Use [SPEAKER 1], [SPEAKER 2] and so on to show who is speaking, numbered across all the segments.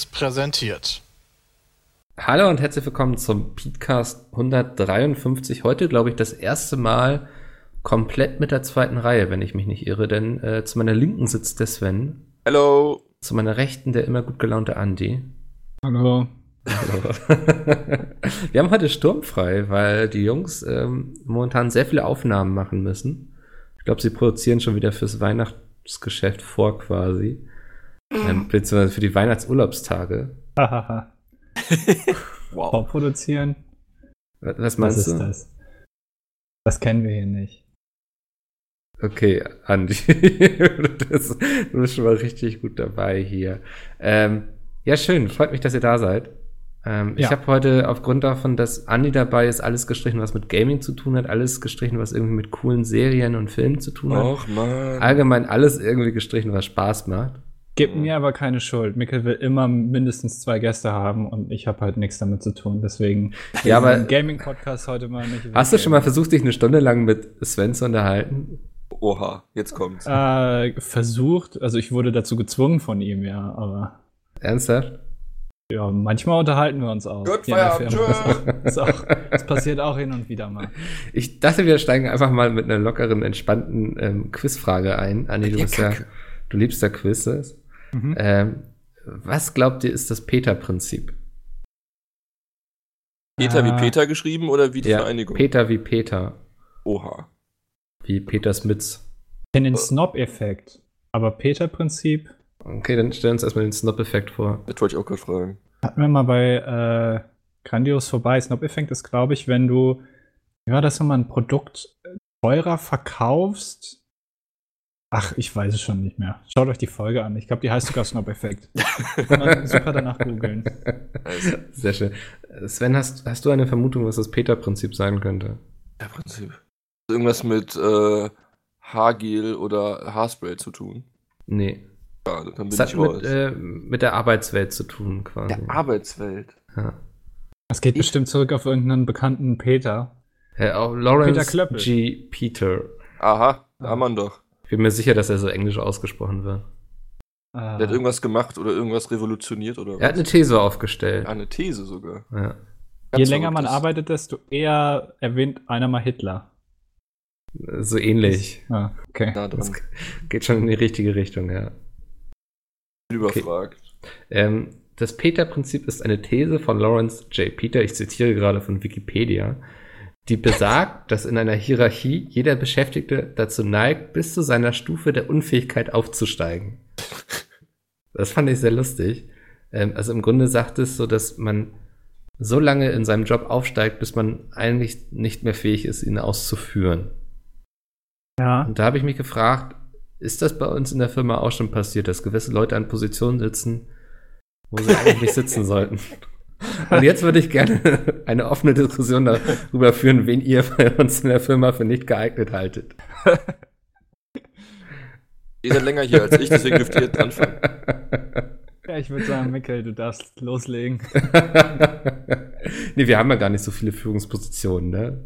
[SPEAKER 1] Seriös präsentiert.
[SPEAKER 2] Hallo und herzlich willkommen zum Podcast 153. Heute, glaube ich, das erste Mal komplett mit der zweiten Reihe, wenn ich mich nicht irre, denn äh, zu meiner Linken sitzt der Sven.
[SPEAKER 3] Hallo.
[SPEAKER 2] Zu meiner Rechten der immer gut gelaunte Andy.
[SPEAKER 4] Hallo.
[SPEAKER 2] Hallo. Wir haben heute sturmfrei, weil die Jungs ähm, momentan sehr viele Aufnahmen machen müssen. Ich glaube, sie produzieren schon wieder fürs Weihnachtsgeschäft vor quasi. Ähm, beziehungsweise für die Weihnachtsurlaubstage.
[SPEAKER 4] Hahaha.
[SPEAKER 3] Wow.
[SPEAKER 4] Vorproduzieren?
[SPEAKER 2] Was
[SPEAKER 4] Was
[SPEAKER 2] meinst
[SPEAKER 4] ist
[SPEAKER 2] du?
[SPEAKER 4] das? Das kennen wir hier nicht.
[SPEAKER 2] Okay, Andi. das, du bist schon mal richtig gut dabei hier. Ähm, ja, schön. Freut mich, dass ihr da seid. Ähm, Ich
[SPEAKER 4] Ja.
[SPEAKER 2] habe heute aufgrund davon, dass Andi dabei ist, alles gestrichen, was mit Gaming zu tun hat, alles gestrichen, was irgendwie mit coolen Serien und Filmen zu tun hat.
[SPEAKER 3] Och, man.
[SPEAKER 2] Allgemein alles irgendwie gestrichen, was Spaß macht.
[SPEAKER 4] Gib mir aber keine Schuld. Mikkel will immer mindestens zwei Gäste haben und ich habe halt nichts damit zu tun. Deswegen
[SPEAKER 2] Ja, aber
[SPEAKER 4] Gaming-Podcast heute mal nicht.
[SPEAKER 2] hast du schon mal versucht, dich eine Stunde lang mit Sven zu unterhalten?
[SPEAKER 3] Oha, jetzt kommt's.
[SPEAKER 4] Äh, versucht, also ich wurde dazu gezwungen von ihm, ja, aber
[SPEAKER 2] Ernsthaft?
[SPEAKER 4] ja, manchmal unterhalten wir uns auch.
[SPEAKER 3] Gut, Feierabend.
[SPEAKER 4] Ist auch, das passiert auch hin und wieder mal.
[SPEAKER 2] Ich dachte, wir steigen einfach mal mit einer lockeren, entspannten ähm, Quizfrage ein. Andi, du
[SPEAKER 3] Ja,
[SPEAKER 2] bist ja,
[SPEAKER 3] Kacke.
[SPEAKER 2] du liebst ja Quizzes.
[SPEAKER 4] Mhm.
[SPEAKER 2] Ähm, was glaubt ihr, ist das Peter-Prinzip?
[SPEAKER 3] Peter wie
[SPEAKER 4] Äh,
[SPEAKER 3] Peter geschrieben oder wie die
[SPEAKER 2] Ja,
[SPEAKER 3] Vereinigung?
[SPEAKER 2] Peter wie Peter,
[SPEAKER 3] Oha.
[SPEAKER 2] wie Peter Smits.
[SPEAKER 4] Ich kenne den Snob-Effekt, aber Peter-Prinzip
[SPEAKER 2] Okay, dann stellen wir uns erstmal den Snob-Effekt vor.
[SPEAKER 3] Das wollte ich auch gerade fragen.
[SPEAKER 4] Hatten wir mal bei äh, Grandios vorbei. Snob-Effekt ist, glaube ich, wenn du, war das nochmal, ein Produkt teurer verkaufst. Ach, ich weiß es schon nicht mehr. Schaut euch die Folge an. Ich glaube, die heißt sogar Snob-Effekt. Kann man super danach googeln.
[SPEAKER 2] Sehr schön. Sven, hast, hast du eine Vermutung, was das Peter-Prinzip sein könnte?
[SPEAKER 3] ja, Prinzip. Irgendwas mit äh, Haargel oder Haarspray zu tun.
[SPEAKER 2] Nee.
[SPEAKER 3] Ja, dann bin
[SPEAKER 2] hat
[SPEAKER 3] ich raus.
[SPEAKER 2] mit, äh, mit der Arbeitswelt zu tun, quasi.
[SPEAKER 3] der Arbeitswelt.
[SPEAKER 2] ja.
[SPEAKER 4] Das geht
[SPEAKER 3] Ich-
[SPEAKER 4] bestimmt zurück auf irgendeinen bekannten Peter.
[SPEAKER 2] Äh, auch Lawrence
[SPEAKER 4] Peter Klöppel.
[SPEAKER 2] G. Peter.
[SPEAKER 3] Aha, da haben wir ihn doch.
[SPEAKER 2] Ich bin mir sicher, dass er so englisch ausgesprochen wird.
[SPEAKER 4] Äh,
[SPEAKER 3] Der hat irgendwas gemacht oder irgendwas revolutioniert oder
[SPEAKER 2] Er hat eine These aufgestellt.
[SPEAKER 3] Ah, eine These sogar.
[SPEAKER 2] Ja.
[SPEAKER 4] je länger man arbeitet, desto eher erwähnt einer mal Hitler.
[SPEAKER 2] So ähnlich.
[SPEAKER 4] Ah, okay.
[SPEAKER 3] Nah
[SPEAKER 2] Das geht schon in die richtige Richtung, ja.
[SPEAKER 3] Überfragt.
[SPEAKER 2] Ähm, das Peter-Prinzip ist eine These von Lawrence J. Peter, ich zitiere gerade von Wikipedia, die besagt, dass in einer Hierarchie jeder Beschäftigte dazu neigt, bis zu seiner Stufe der Unfähigkeit aufzusteigen. Das fand ich sehr lustig. Ähm, also im Grunde sagt es so, dass man so lange in seinem Job aufsteigt, bis man eigentlich nicht mehr fähig ist, ihn auszuführen.
[SPEAKER 4] Ja.
[SPEAKER 2] Und da habe ich mich gefragt, ist das bei uns in der Firma auch schon passiert, dass gewisse Leute an Positionen sitzen, wo sie eigentlich nicht sitzen sollten? Und jetzt würde ich gerne eine offene Diskussion darüber führen, wen ihr bei uns in der Firma für nicht geeignet haltet.
[SPEAKER 3] Ihr seid länger hier als ich, deswegen dürft ihr jetzt anfangen.
[SPEAKER 4] ja, ich würde sagen, Mikkel, du darfst loslegen.
[SPEAKER 2] nee, wir haben ja gar nicht so viele Führungspositionen, ne?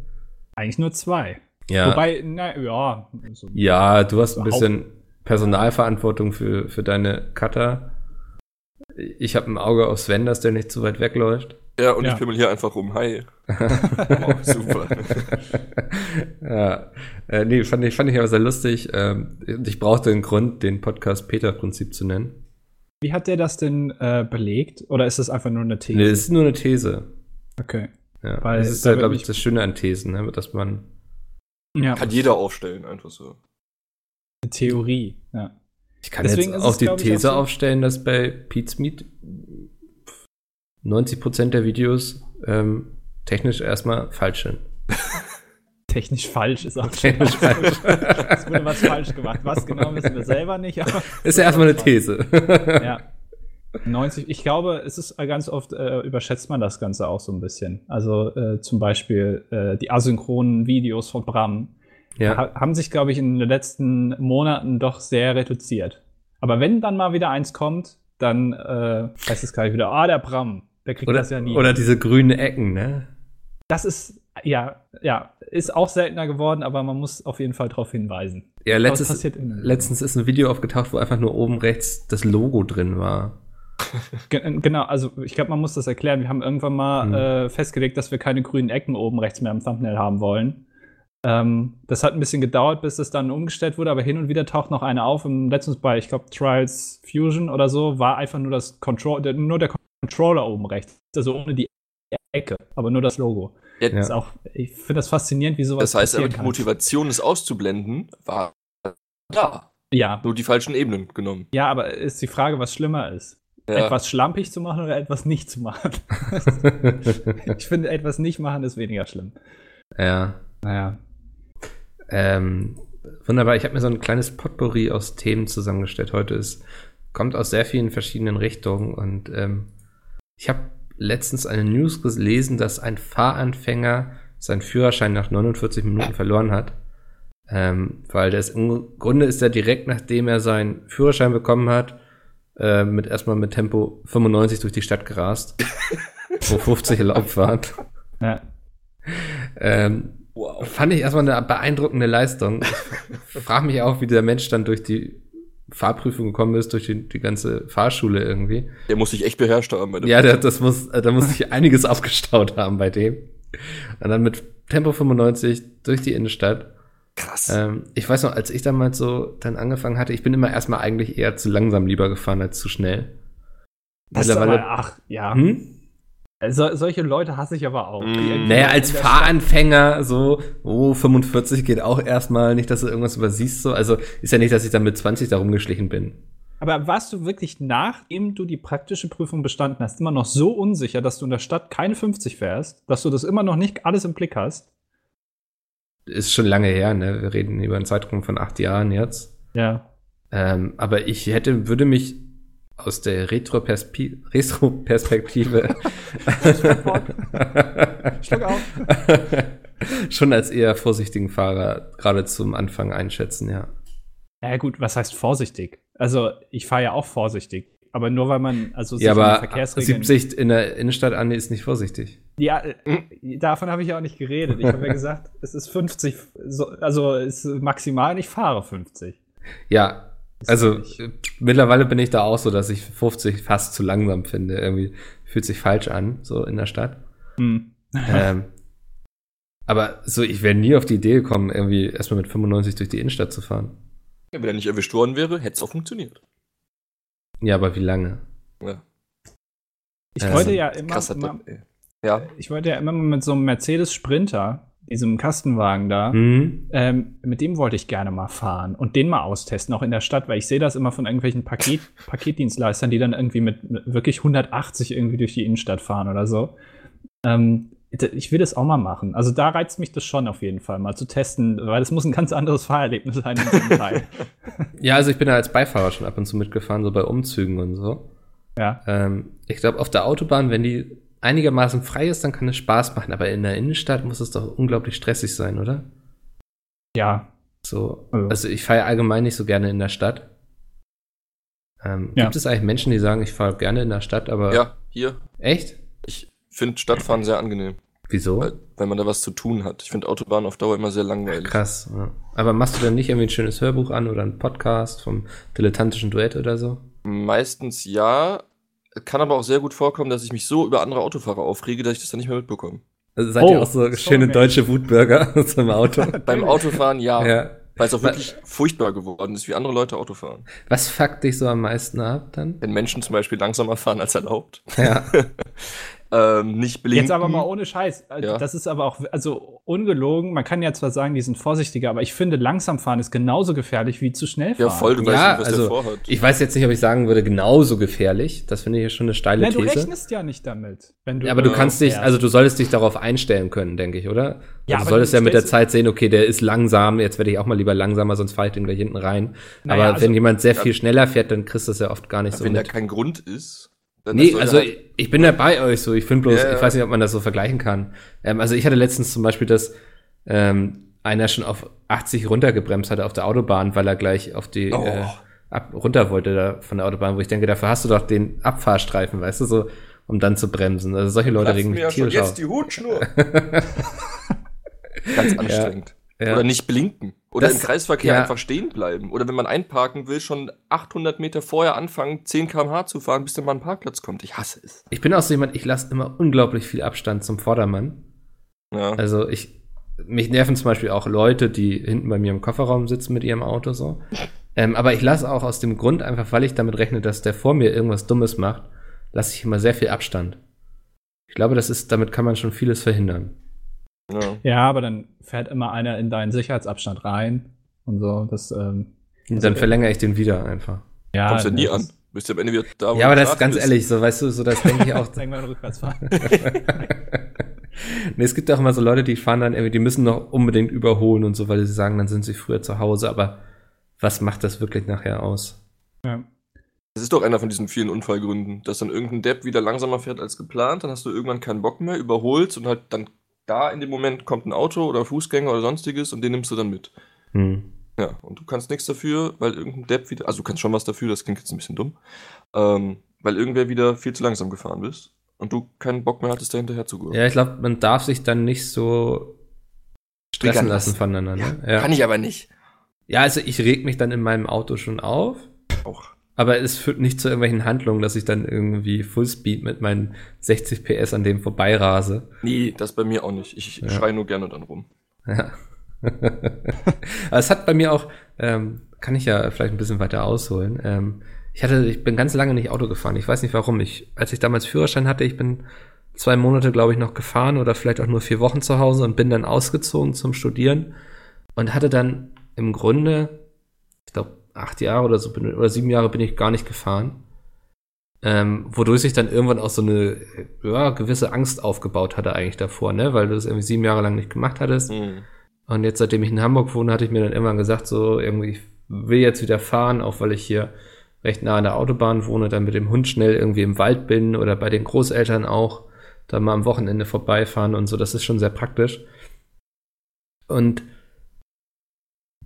[SPEAKER 4] Eigentlich nur zwei.
[SPEAKER 2] Ja.
[SPEAKER 4] Wobei, na ja. So,
[SPEAKER 2] ja, du hast ein bisschen Personalverantwortung für, für deine Cutter. Ich habe ein Auge auf Sven, dass der nicht zu weit wegläuft.
[SPEAKER 3] Ja, und
[SPEAKER 4] Ja.
[SPEAKER 3] ich pimmel hier einfach rum. Hi. Oh, super.
[SPEAKER 2] ja, äh, nee, fand ich, fand ich aber sehr lustig. Ähm, ich brauchte einen Grund, den Podcast Peter-Prinzip zu nennen.
[SPEAKER 4] Wie hat der das denn äh, belegt? Oder ist das einfach nur eine These?
[SPEAKER 2] Nee, das ist nur eine These.
[SPEAKER 4] okay.
[SPEAKER 2] Ja,
[SPEAKER 4] Weil
[SPEAKER 2] das ist
[SPEAKER 4] da
[SPEAKER 2] ja,
[SPEAKER 4] wird
[SPEAKER 2] glaube ich, das Schöne an Thesen, ne? dass man.
[SPEAKER 4] Ja,
[SPEAKER 3] Kann jeder aufstellen, einfach so.
[SPEAKER 4] eine Theorie. Ja.
[SPEAKER 2] Ich kann
[SPEAKER 4] Deswegen
[SPEAKER 2] jetzt auch die These
[SPEAKER 4] auch so-
[SPEAKER 2] aufstellen, dass bei Pete's Meet 90% der Videos ähm, technisch erstmal falsch sind.
[SPEAKER 4] Technisch falsch ist auch schon.
[SPEAKER 2] Technisch falsch.
[SPEAKER 4] Es wurde was falsch gemacht. Was genau wissen wir selber nicht. Aber
[SPEAKER 2] Ist ja erstmal eine These.
[SPEAKER 4] ja. 90, ich glaube, es ist ganz oft äh, überschätzt man das Ganze auch so ein bisschen. Also äh, zum Beispiel äh, die asynchronen Videos von Bram
[SPEAKER 2] ja.
[SPEAKER 4] ha haben sich, glaube ich, in den letzten Monaten doch sehr reduziert. Aber wenn dann mal wieder eins kommt, dann äh, heißt es gleich wieder, ah, der Bram, der kriegt
[SPEAKER 2] Oder,
[SPEAKER 4] das ja nie.
[SPEAKER 2] oder diese grünen Ecken, ne?
[SPEAKER 4] das ist Ja, ja, ist auch seltener geworden, aber man muss auf jeden Fall darauf hinweisen.
[SPEAKER 2] Ja, letztes, letztens ist ein Video aufgetaucht, wo einfach nur oben rechts das Logo drin war.
[SPEAKER 4] Ge- Genau, also ich glaube, man muss das erklären. Wir haben irgendwann mal
[SPEAKER 2] Mhm.
[SPEAKER 4] äh, festgelegt, dass wir keine grünen Ecken oben rechts mehr im Thumbnail haben wollen. Ähm, das hat ein bisschen gedauert, bis das dann umgestellt wurde, aber hin und wieder taucht noch eine auf. Im letztens bei, ich glaube, Trials Fusion oder so, war einfach nur das Control, der, nur der Controller oben rechts. Also ohne die Ecke, aber nur das Logo.
[SPEAKER 3] Ja.
[SPEAKER 4] Ist auch, ich finde das faszinierend, wie sowas
[SPEAKER 3] Das heißt aber, die
[SPEAKER 4] kann.
[SPEAKER 3] Motivation, es auszublenden, war da.
[SPEAKER 4] Ja.
[SPEAKER 3] Nur die falschen Ebenen genommen.
[SPEAKER 4] ja, aber ist die Frage, was schlimmer ist.
[SPEAKER 3] Ja.
[SPEAKER 4] Etwas schlampig zu machen oder etwas nicht zu machen. ich finde, etwas nicht machen ist weniger schlimm.
[SPEAKER 2] ja.
[SPEAKER 4] Naja.
[SPEAKER 2] Ähm, wunderbar. Ich habe mir so ein kleines Potpourri aus Themen zusammengestellt heute. Es kommt aus sehr vielen verschiedenen Richtungen und ähm, ich habe letztens eine News gelesen, dass ein Fahranfänger seinen Führerschein nach 49 Minuten verloren hat. Ähm, weil das im Grunde ist er direkt nachdem er seinen Führerschein bekommen hat, äh, mit erstmal mit Tempo 95 durch die Stadt gerast, wo 50 erlaubt waren.
[SPEAKER 4] Ja.
[SPEAKER 2] Ähm,
[SPEAKER 3] Wow.
[SPEAKER 2] Fand ich erstmal eine beeindruckende Leistung. Ich frage mich auch, wie der Mensch dann durch die Fahrprüfung gekommen ist, durch die, die ganze Fahrschule irgendwie.
[SPEAKER 3] Der muss sich echt beherrscht haben. Bei dem
[SPEAKER 2] Ja, der, das muss, da muss sich einiges aufgestaut haben bei dem. Und dann mit Tempo 95 durch die Innenstadt.
[SPEAKER 3] Krass.
[SPEAKER 2] Ähm, ich weiß noch, als ich damals so dann angefangen hatte, ich bin immer erstmal eigentlich eher zu langsam lieber gefahren als zu schnell.
[SPEAKER 4] Das ist aber, ach, ja.
[SPEAKER 2] hm?
[SPEAKER 4] So, solche Leute hasse ich aber auch.
[SPEAKER 3] Mm.
[SPEAKER 2] Naja, als Fahranfänger so, oh, 45 geht auch erstmal, nicht, dass du irgendwas übersiehst, so. Also ist ja nicht, dass ich dann mit 20 da rumgeschlichen bin.
[SPEAKER 4] Aber warst du wirklich, nachdem du die praktische Prüfung bestanden hast, immer noch so unsicher, dass du in der Stadt keine 50 fährst, dass du das immer noch nicht alles im Blick hast?
[SPEAKER 2] Ist schon lange her, ne? Wir reden über einen Zeitraum von acht Jahren jetzt.
[SPEAKER 4] Ja.
[SPEAKER 2] Ähm, aber ich hätte, würde mich aus der Retroperspi- Retro-Perspektive
[SPEAKER 4] Schluck auf.
[SPEAKER 2] schon als eher vorsichtigen Fahrer gerade zum Anfang einschätzen, ja.
[SPEAKER 4] Ja, gut, was heißt vorsichtig? Also, ich fahre ja auch vorsichtig. Aber nur weil man, also
[SPEAKER 2] Ja, aber
[SPEAKER 4] Verkehrsregeln.
[SPEAKER 2] 70 in der Innenstadt an ist nicht vorsichtig.
[SPEAKER 4] Ja, äh, davon habe ich ja auch nicht geredet. Ich habe ja gesagt, es ist 50, so, also es ist maximal, ich fahre 50.
[SPEAKER 2] Ja, also äh, mittlerweile bin ich da auch so, dass ich 50 fast zu langsam finde. Irgendwie fühlt sich falsch an, so in der Stadt.
[SPEAKER 4] Hm.
[SPEAKER 2] ähm, aber so, ich wäre nie auf die Idee gekommen, irgendwie erstmal mit 95 durch die Innenstadt zu fahren.
[SPEAKER 3] Ja, wenn er nicht erwischt worden wäre, hätte es auch funktioniert.
[SPEAKER 2] Ja, aber wie lange?
[SPEAKER 3] Ja.
[SPEAKER 4] Ich
[SPEAKER 2] Äh,
[SPEAKER 4] wollte
[SPEAKER 2] so
[SPEAKER 4] ja immer,
[SPEAKER 3] Krass
[SPEAKER 4] immer.
[SPEAKER 3] Ja.
[SPEAKER 4] ich wollte ja immer mal mit so einem Mercedes Sprinter, diesem Kastenwagen da,
[SPEAKER 2] Hm?
[SPEAKER 4] ähm, mit dem wollte ich gerne mal fahren und den mal austesten, auch in der Stadt, weil ich sehe das immer von irgendwelchen Paket, Paketdienstleistern, die dann irgendwie mit, mit wirklich 180 irgendwie durch die Innenstadt fahren oder so. Ähm, ich will das auch mal machen. Also da reizt mich das schon auf jeden Fall, mal zu testen, weil das muss ein ganz anderes Fahrerlebnis sein in diesem Teil.
[SPEAKER 2] Ja, also ich bin da als Beifahrer schon ab und zu mitgefahren, so bei Umzügen und so.
[SPEAKER 4] Ja.
[SPEAKER 2] Ähm, ich glaube, auf der Autobahn, wenn die einigermaßen frei ist, dann kann es Spaß machen. Aber in der Innenstadt muss es doch unglaublich stressig sein, oder?
[SPEAKER 4] Ja.
[SPEAKER 2] So,
[SPEAKER 4] Also-
[SPEAKER 2] also ich fahre allgemein nicht so gerne in der Stadt. Ähm,
[SPEAKER 4] Ja.
[SPEAKER 2] Gibt es eigentlich Menschen, die sagen, ich fahre gerne in der Stadt, aber
[SPEAKER 3] ja, hier.
[SPEAKER 2] echt?
[SPEAKER 3] Ich finde Stadtfahren sehr angenehm,
[SPEAKER 2] Wieso?
[SPEAKER 3] weil, weil man da was zu tun hat. Ich finde Autobahn auf Dauer immer sehr langweilig.
[SPEAKER 2] Krass. Ja. Aber machst du dann nicht irgendwie ein schönes Hörbuch an oder einen Podcast vom dilettantischen Duett oder so?
[SPEAKER 3] Meistens ja. Kann aber auch sehr gut vorkommen, dass ich mich so über andere Autofahrer aufrege, dass ich das dann nicht mehr mitbekomme.
[SPEAKER 2] Also seid
[SPEAKER 4] Oh,
[SPEAKER 2] ihr auch so schöne deutsche Wutbürger aus dem Auto?
[SPEAKER 3] Beim Autofahren ja,
[SPEAKER 2] ja.
[SPEAKER 3] weil es auch wirklich furchtbar geworden ist, wie andere Leute Auto fahren.
[SPEAKER 2] Was fuckt dich so am meisten ab dann?
[SPEAKER 3] Wenn Menschen zum Beispiel langsamer fahren als erlaubt,
[SPEAKER 2] Ja.
[SPEAKER 3] ähm, nicht blinken.
[SPEAKER 4] Jetzt aber mal ohne Scheiß.
[SPEAKER 3] Ja.
[SPEAKER 4] Das ist aber auch, also ungelogen, man kann ja zwar sagen, die sind vorsichtiger, aber ich finde, langsam fahren ist genauso gefährlich wie zu schnell fahren.
[SPEAKER 3] Ja, voll, du weißt
[SPEAKER 2] ja,
[SPEAKER 3] nicht, was
[SPEAKER 2] also
[SPEAKER 3] der vorhat.
[SPEAKER 2] ich weiß jetzt nicht, ob ich sagen würde, genauso gefährlich. Das finde ich ja schon eine steile
[SPEAKER 4] Nein, du
[SPEAKER 2] These.
[SPEAKER 4] rechnest ja nicht damit. Wenn du
[SPEAKER 2] Ja, aber du kannst dich, also du solltest dich darauf einstellen können, denke ich, oder?
[SPEAKER 4] Ja,
[SPEAKER 2] also du solltest
[SPEAKER 4] du
[SPEAKER 2] ja mit der Zeit sehen, okay, der ist langsam, jetzt werde ich auch mal lieber langsamer, sonst fahre ich den gleich hinten rein.
[SPEAKER 4] Naja,
[SPEAKER 2] aber
[SPEAKER 4] also-
[SPEAKER 2] wenn jemand sehr viel schneller fährt, dann kriegst du das ja oft gar nicht so
[SPEAKER 3] Wenn da
[SPEAKER 2] mit.
[SPEAKER 3] kein Grund ist, dann
[SPEAKER 2] Nee, also
[SPEAKER 3] halt-
[SPEAKER 2] ich, ich bin da bei euch so. Ich finde bloß,
[SPEAKER 3] ja.
[SPEAKER 2] ich weiß nicht, ob man das so vergleichen kann. Ähm, also ich hatte letztens zum Beispiel, dass ähm, einer schon auf 80 runtergebremst hatte auf der Autobahn, weil er gleich auf die
[SPEAKER 3] Oh.
[SPEAKER 2] äh, ab, runter wollte da von der Autobahn, wo ich denke, dafür hast du doch den Abfahrstreifen, weißt du, so, um dann zu bremsen. Also solche Leute
[SPEAKER 3] platzt
[SPEAKER 2] regen
[SPEAKER 3] mir
[SPEAKER 2] mich
[SPEAKER 3] ja schon
[SPEAKER 2] tierisch auf.
[SPEAKER 3] jetzt die Hutschnur. Ganz anstrengend.
[SPEAKER 2] Ja.
[SPEAKER 3] Oder nicht blinken. Oder
[SPEAKER 2] Das-
[SPEAKER 3] im Kreisverkehr
[SPEAKER 2] ja.
[SPEAKER 3] einfach stehen bleiben. Oder wenn man einparken will, schon 800 Meter vorher anfangen, 10 km/h zu fahren, bis dann mal ein Parkplatz kommt. Ich hasse es.
[SPEAKER 2] Ich bin auch so jemand, ich lasse immer unglaublich viel Abstand zum Vordermann.
[SPEAKER 3] Ja.
[SPEAKER 2] Also ich, mich nerven zum Beispiel auch Leute, die hinten bei mir im Kofferraum sitzen mit ihrem Auto so. Ähm, aber ich lasse auch aus dem Grund, einfach weil ich damit rechne, dass der vor mir irgendwas Dummes macht, lasse ich immer sehr viel Abstand. Ich glaube, das ist, damit kann man schon vieles verhindern.
[SPEAKER 3] Ja.
[SPEAKER 4] Ja, aber dann fährt immer einer in deinen Sicherheitsabstand rein und so. Das, ähm,
[SPEAKER 2] Und dann verlängere ich den wieder einfach.
[SPEAKER 4] ja,
[SPEAKER 3] Kommst du nie
[SPEAKER 4] das
[SPEAKER 3] an.
[SPEAKER 4] ist-
[SPEAKER 3] Bist du am Ende wieder da, wo
[SPEAKER 2] Ja, aber
[SPEAKER 3] du
[SPEAKER 2] das ist ganz
[SPEAKER 3] bist.
[SPEAKER 2] ehrlich, so weißt du, so das denke ich auch.
[SPEAKER 4] Irgendwann rückwärts fahren.
[SPEAKER 2] nee, es gibt auch immer so Leute, die fahren dann irgendwie, die müssen noch unbedingt überholen und so, weil sie sagen, dann sind sie früher zu Hause, aber was macht das wirklich nachher aus?
[SPEAKER 4] ja.
[SPEAKER 3] Das ist doch einer von diesen vielen Unfallgründen, dass dann irgendein Depp wieder langsamer fährt als geplant, dann hast du irgendwann keinen Bock mehr, überholst und halt dann da in dem Moment kommt ein Auto oder Fußgänger oder sonstiges und den nimmst du dann mit.
[SPEAKER 2] Hm.
[SPEAKER 3] Ja, und du kannst nichts dafür, weil irgendein Depp wieder, also du kannst schon was dafür, das klingt jetzt ein bisschen dumm, ähm, weil irgendwer wieder viel zu langsam gefahren bist und du keinen Bock mehr hattest, da hinterher zu gehen.
[SPEAKER 2] Ja, ich glaube, man darf sich dann nicht so stressen lassen voneinander.
[SPEAKER 3] Ja,
[SPEAKER 2] Ne? Ja.
[SPEAKER 3] Kann ich aber nicht.
[SPEAKER 2] ja, also ich reg mich dann in meinem Auto schon auf,
[SPEAKER 3] Auch.
[SPEAKER 2] Aber es führt nicht zu irgendwelchen Handlungen, dass ich dann irgendwie Fullspeed mit meinen 60 PS an dem vorbeirase.
[SPEAKER 3] Nee, das bei mir auch nicht. Ich
[SPEAKER 2] Ja.
[SPEAKER 3] schrei nur gerne dann rum.
[SPEAKER 2] Ja. Aber es hat bei mir auch, ähm, kann ich ja vielleicht ein bisschen weiter ausholen. Ähm, ich hatte, ich bin ganz lange nicht Auto gefahren. Ich weiß nicht warum. Ich, als ich damals Führerschein hatte, ich bin zwei Monate, glaube ich, noch gefahren oder vielleicht auch nur vier Wochen zu Hause und bin dann ausgezogen zum Studieren und hatte dann im Grunde, acht Jahre oder so bin, oder sieben Jahre bin ich gar nicht gefahren. Ähm, wodurch sich dann irgendwann auch so eine ja, gewisse Angst aufgebaut hatte eigentlich davor, ne? Weil du es irgendwie sieben Jahre lang nicht gemacht hattest.
[SPEAKER 3] Mhm.
[SPEAKER 2] Und jetzt, seitdem ich in Hamburg wohne, hatte ich mir dann irgendwann gesagt, so irgendwie, ich will jetzt wieder fahren, auch weil ich hier recht nah an der Autobahn wohne, dann mit dem Hund schnell irgendwie im Wald bin oder bei den Großeltern auch, dann mal am Wochenende vorbeifahren und so, das ist schon sehr praktisch. Und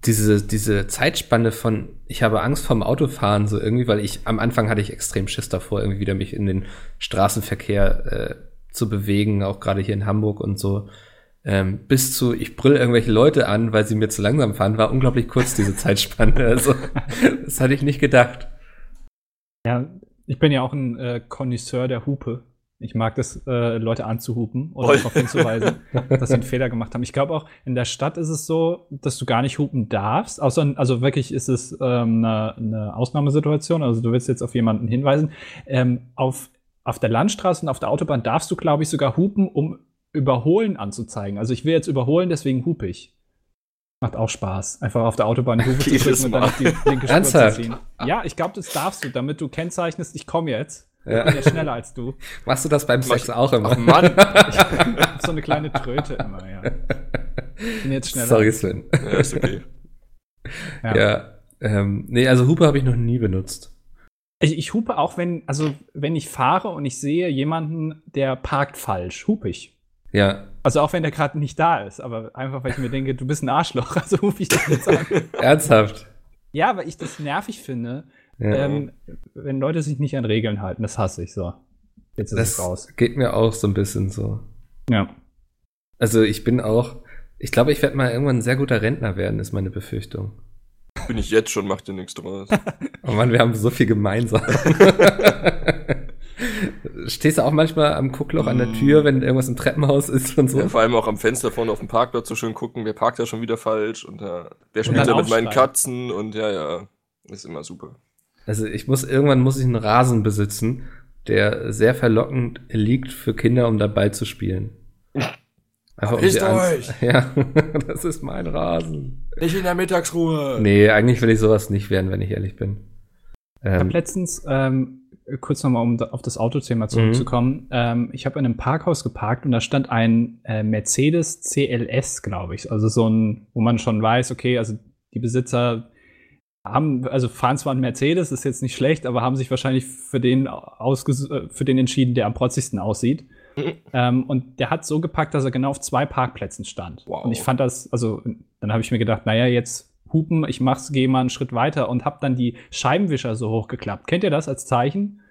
[SPEAKER 2] diese, diese Zeitspanne von, ich habe Angst vorm Autofahren, so irgendwie, weil ich am Anfang hatte ich extrem Schiss davor, irgendwie wieder mich in den Straßenverkehr äh, zu bewegen, auch gerade hier in Hamburg und so. Ähm, bis zu, ich brüll irgendwelche Leute an, weil sie mir zu langsam fahren, war unglaublich kurz, diese Zeitspanne. Also, das hatte ich nicht gedacht.
[SPEAKER 4] Ja, ich bin ja auch ein äh, Connoisseur der Hupe. Ich mag das, äh, Leute anzuhupen oder darauf hinzuweisen, dass sie einen Fehler gemacht haben. Ich glaube auch, in der Stadt ist es so, dass du gar nicht hupen darfst. Außer, also wirklich ist es ähm, eine, eine Ausnahmesituation. Also du willst jetzt auf jemanden hinweisen. Ähm, auf, auf der Landstraße und auf der Autobahn darfst du, glaube ich, sogar hupen, um Überholen anzuzeigen. Also ich will jetzt überholen, deswegen hupe ich. Macht auch Spaß. Einfach auf der Autobahn die Hupe zu drücken und dann auf die linke Spur zu ziehen. Ja, ich glaube, das darfst du, damit du kennzeichnest, ich komme jetzt. Ich
[SPEAKER 2] Ja.
[SPEAKER 4] bin jetzt schneller als du.
[SPEAKER 2] Machst du das beim
[SPEAKER 3] Mach
[SPEAKER 2] Sex auch immer?
[SPEAKER 3] Ach Mann,
[SPEAKER 4] Ich hab so eine kleine Tröte immer, ja. Bin jetzt schneller.
[SPEAKER 2] Sorry. Sven.
[SPEAKER 3] ja, ist okay.
[SPEAKER 4] Ja.
[SPEAKER 2] Ja. ähm, nee, also Hupe habe ich noch nie benutzt.
[SPEAKER 4] Ich, ich hupe auch, wenn, also wenn ich fahre und ich sehe jemanden, der parkt falsch, hupe ich.
[SPEAKER 2] Ja,
[SPEAKER 4] Also auch wenn der gerade nicht da ist, aber einfach, weil ich mir denke, du bist ein Arschloch, also hupe ich das jetzt an.
[SPEAKER 2] ernsthaft.
[SPEAKER 4] Ja, weil ich das nervig finde,
[SPEAKER 2] Ja.
[SPEAKER 4] ähm, wenn Leute sich nicht an Regeln halten. Das hasse ich so. Jetzt ist es
[SPEAKER 2] das
[SPEAKER 4] raus.
[SPEAKER 2] geht mir auch so ein bisschen so.
[SPEAKER 4] Ja.
[SPEAKER 2] Also ich bin auch, ich glaube, ich werde mal irgendwann ein sehr guter Rentner werden, ist meine Befürchtung.
[SPEAKER 3] Bin ich jetzt schon, mach dir nichts draus.
[SPEAKER 2] Oh Mann, wir haben so viel gemeinsam. Stehst du auch manchmal am Guckloch an der Tür, wenn irgendwas im Treppenhaus ist und so?
[SPEAKER 3] Ja, vor allem auch am Fenster vorne auf dem Parkplatz so schön gucken, wer parkt da schon wieder falsch und ja, wer spielt da mit meinen. Katzen und ja, ja, ist immer super.
[SPEAKER 2] Also ich muss, irgendwann muss ich einen Rasen besitzen, der sehr verlockend liegt für Kinder, um dabei zu spielen. Einfach um
[SPEAKER 3] euch!
[SPEAKER 2] Ja, das ist mein Rasen.
[SPEAKER 3] Nicht in der Mittagsruhe!
[SPEAKER 2] Nee, eigentlich will ich sowas nicht werden, wenn ich ehrlich bin.
[SPEAKER 4] Ich habe
[SPEAKER 2] Ähm,
[SPEAKER 4] letztens, ähm, kurz nochmal, um auf das Autothema zurückzukommen, ähm, ich habe in einem Parkhaus geparkt und da stand ein äh, Mercedes CLS, glaube ich. Also so ein, wo man schon weiß, okay, also die Besitzer haben, also fahren zwar einen Mercedes, ist jetzt nicht schlecht, aber haben sich wahrscheinlich für den, äh, für den entschieden, der am protzigsten aussieht. ähm, und der hat so gepackt, dass er genau auf zwei Parkplätzen stand.
[SPEAKER 3] Wow.
[SPEAKER 4] Und ich fand das, also dann habe ich mir gedacht, naja, jetzt hupen, ich mach's, gehe mal einen Schritt weiter und habe dann die Scheibenwischer so hochgeklappt. Kennt ihr das als Zeichen?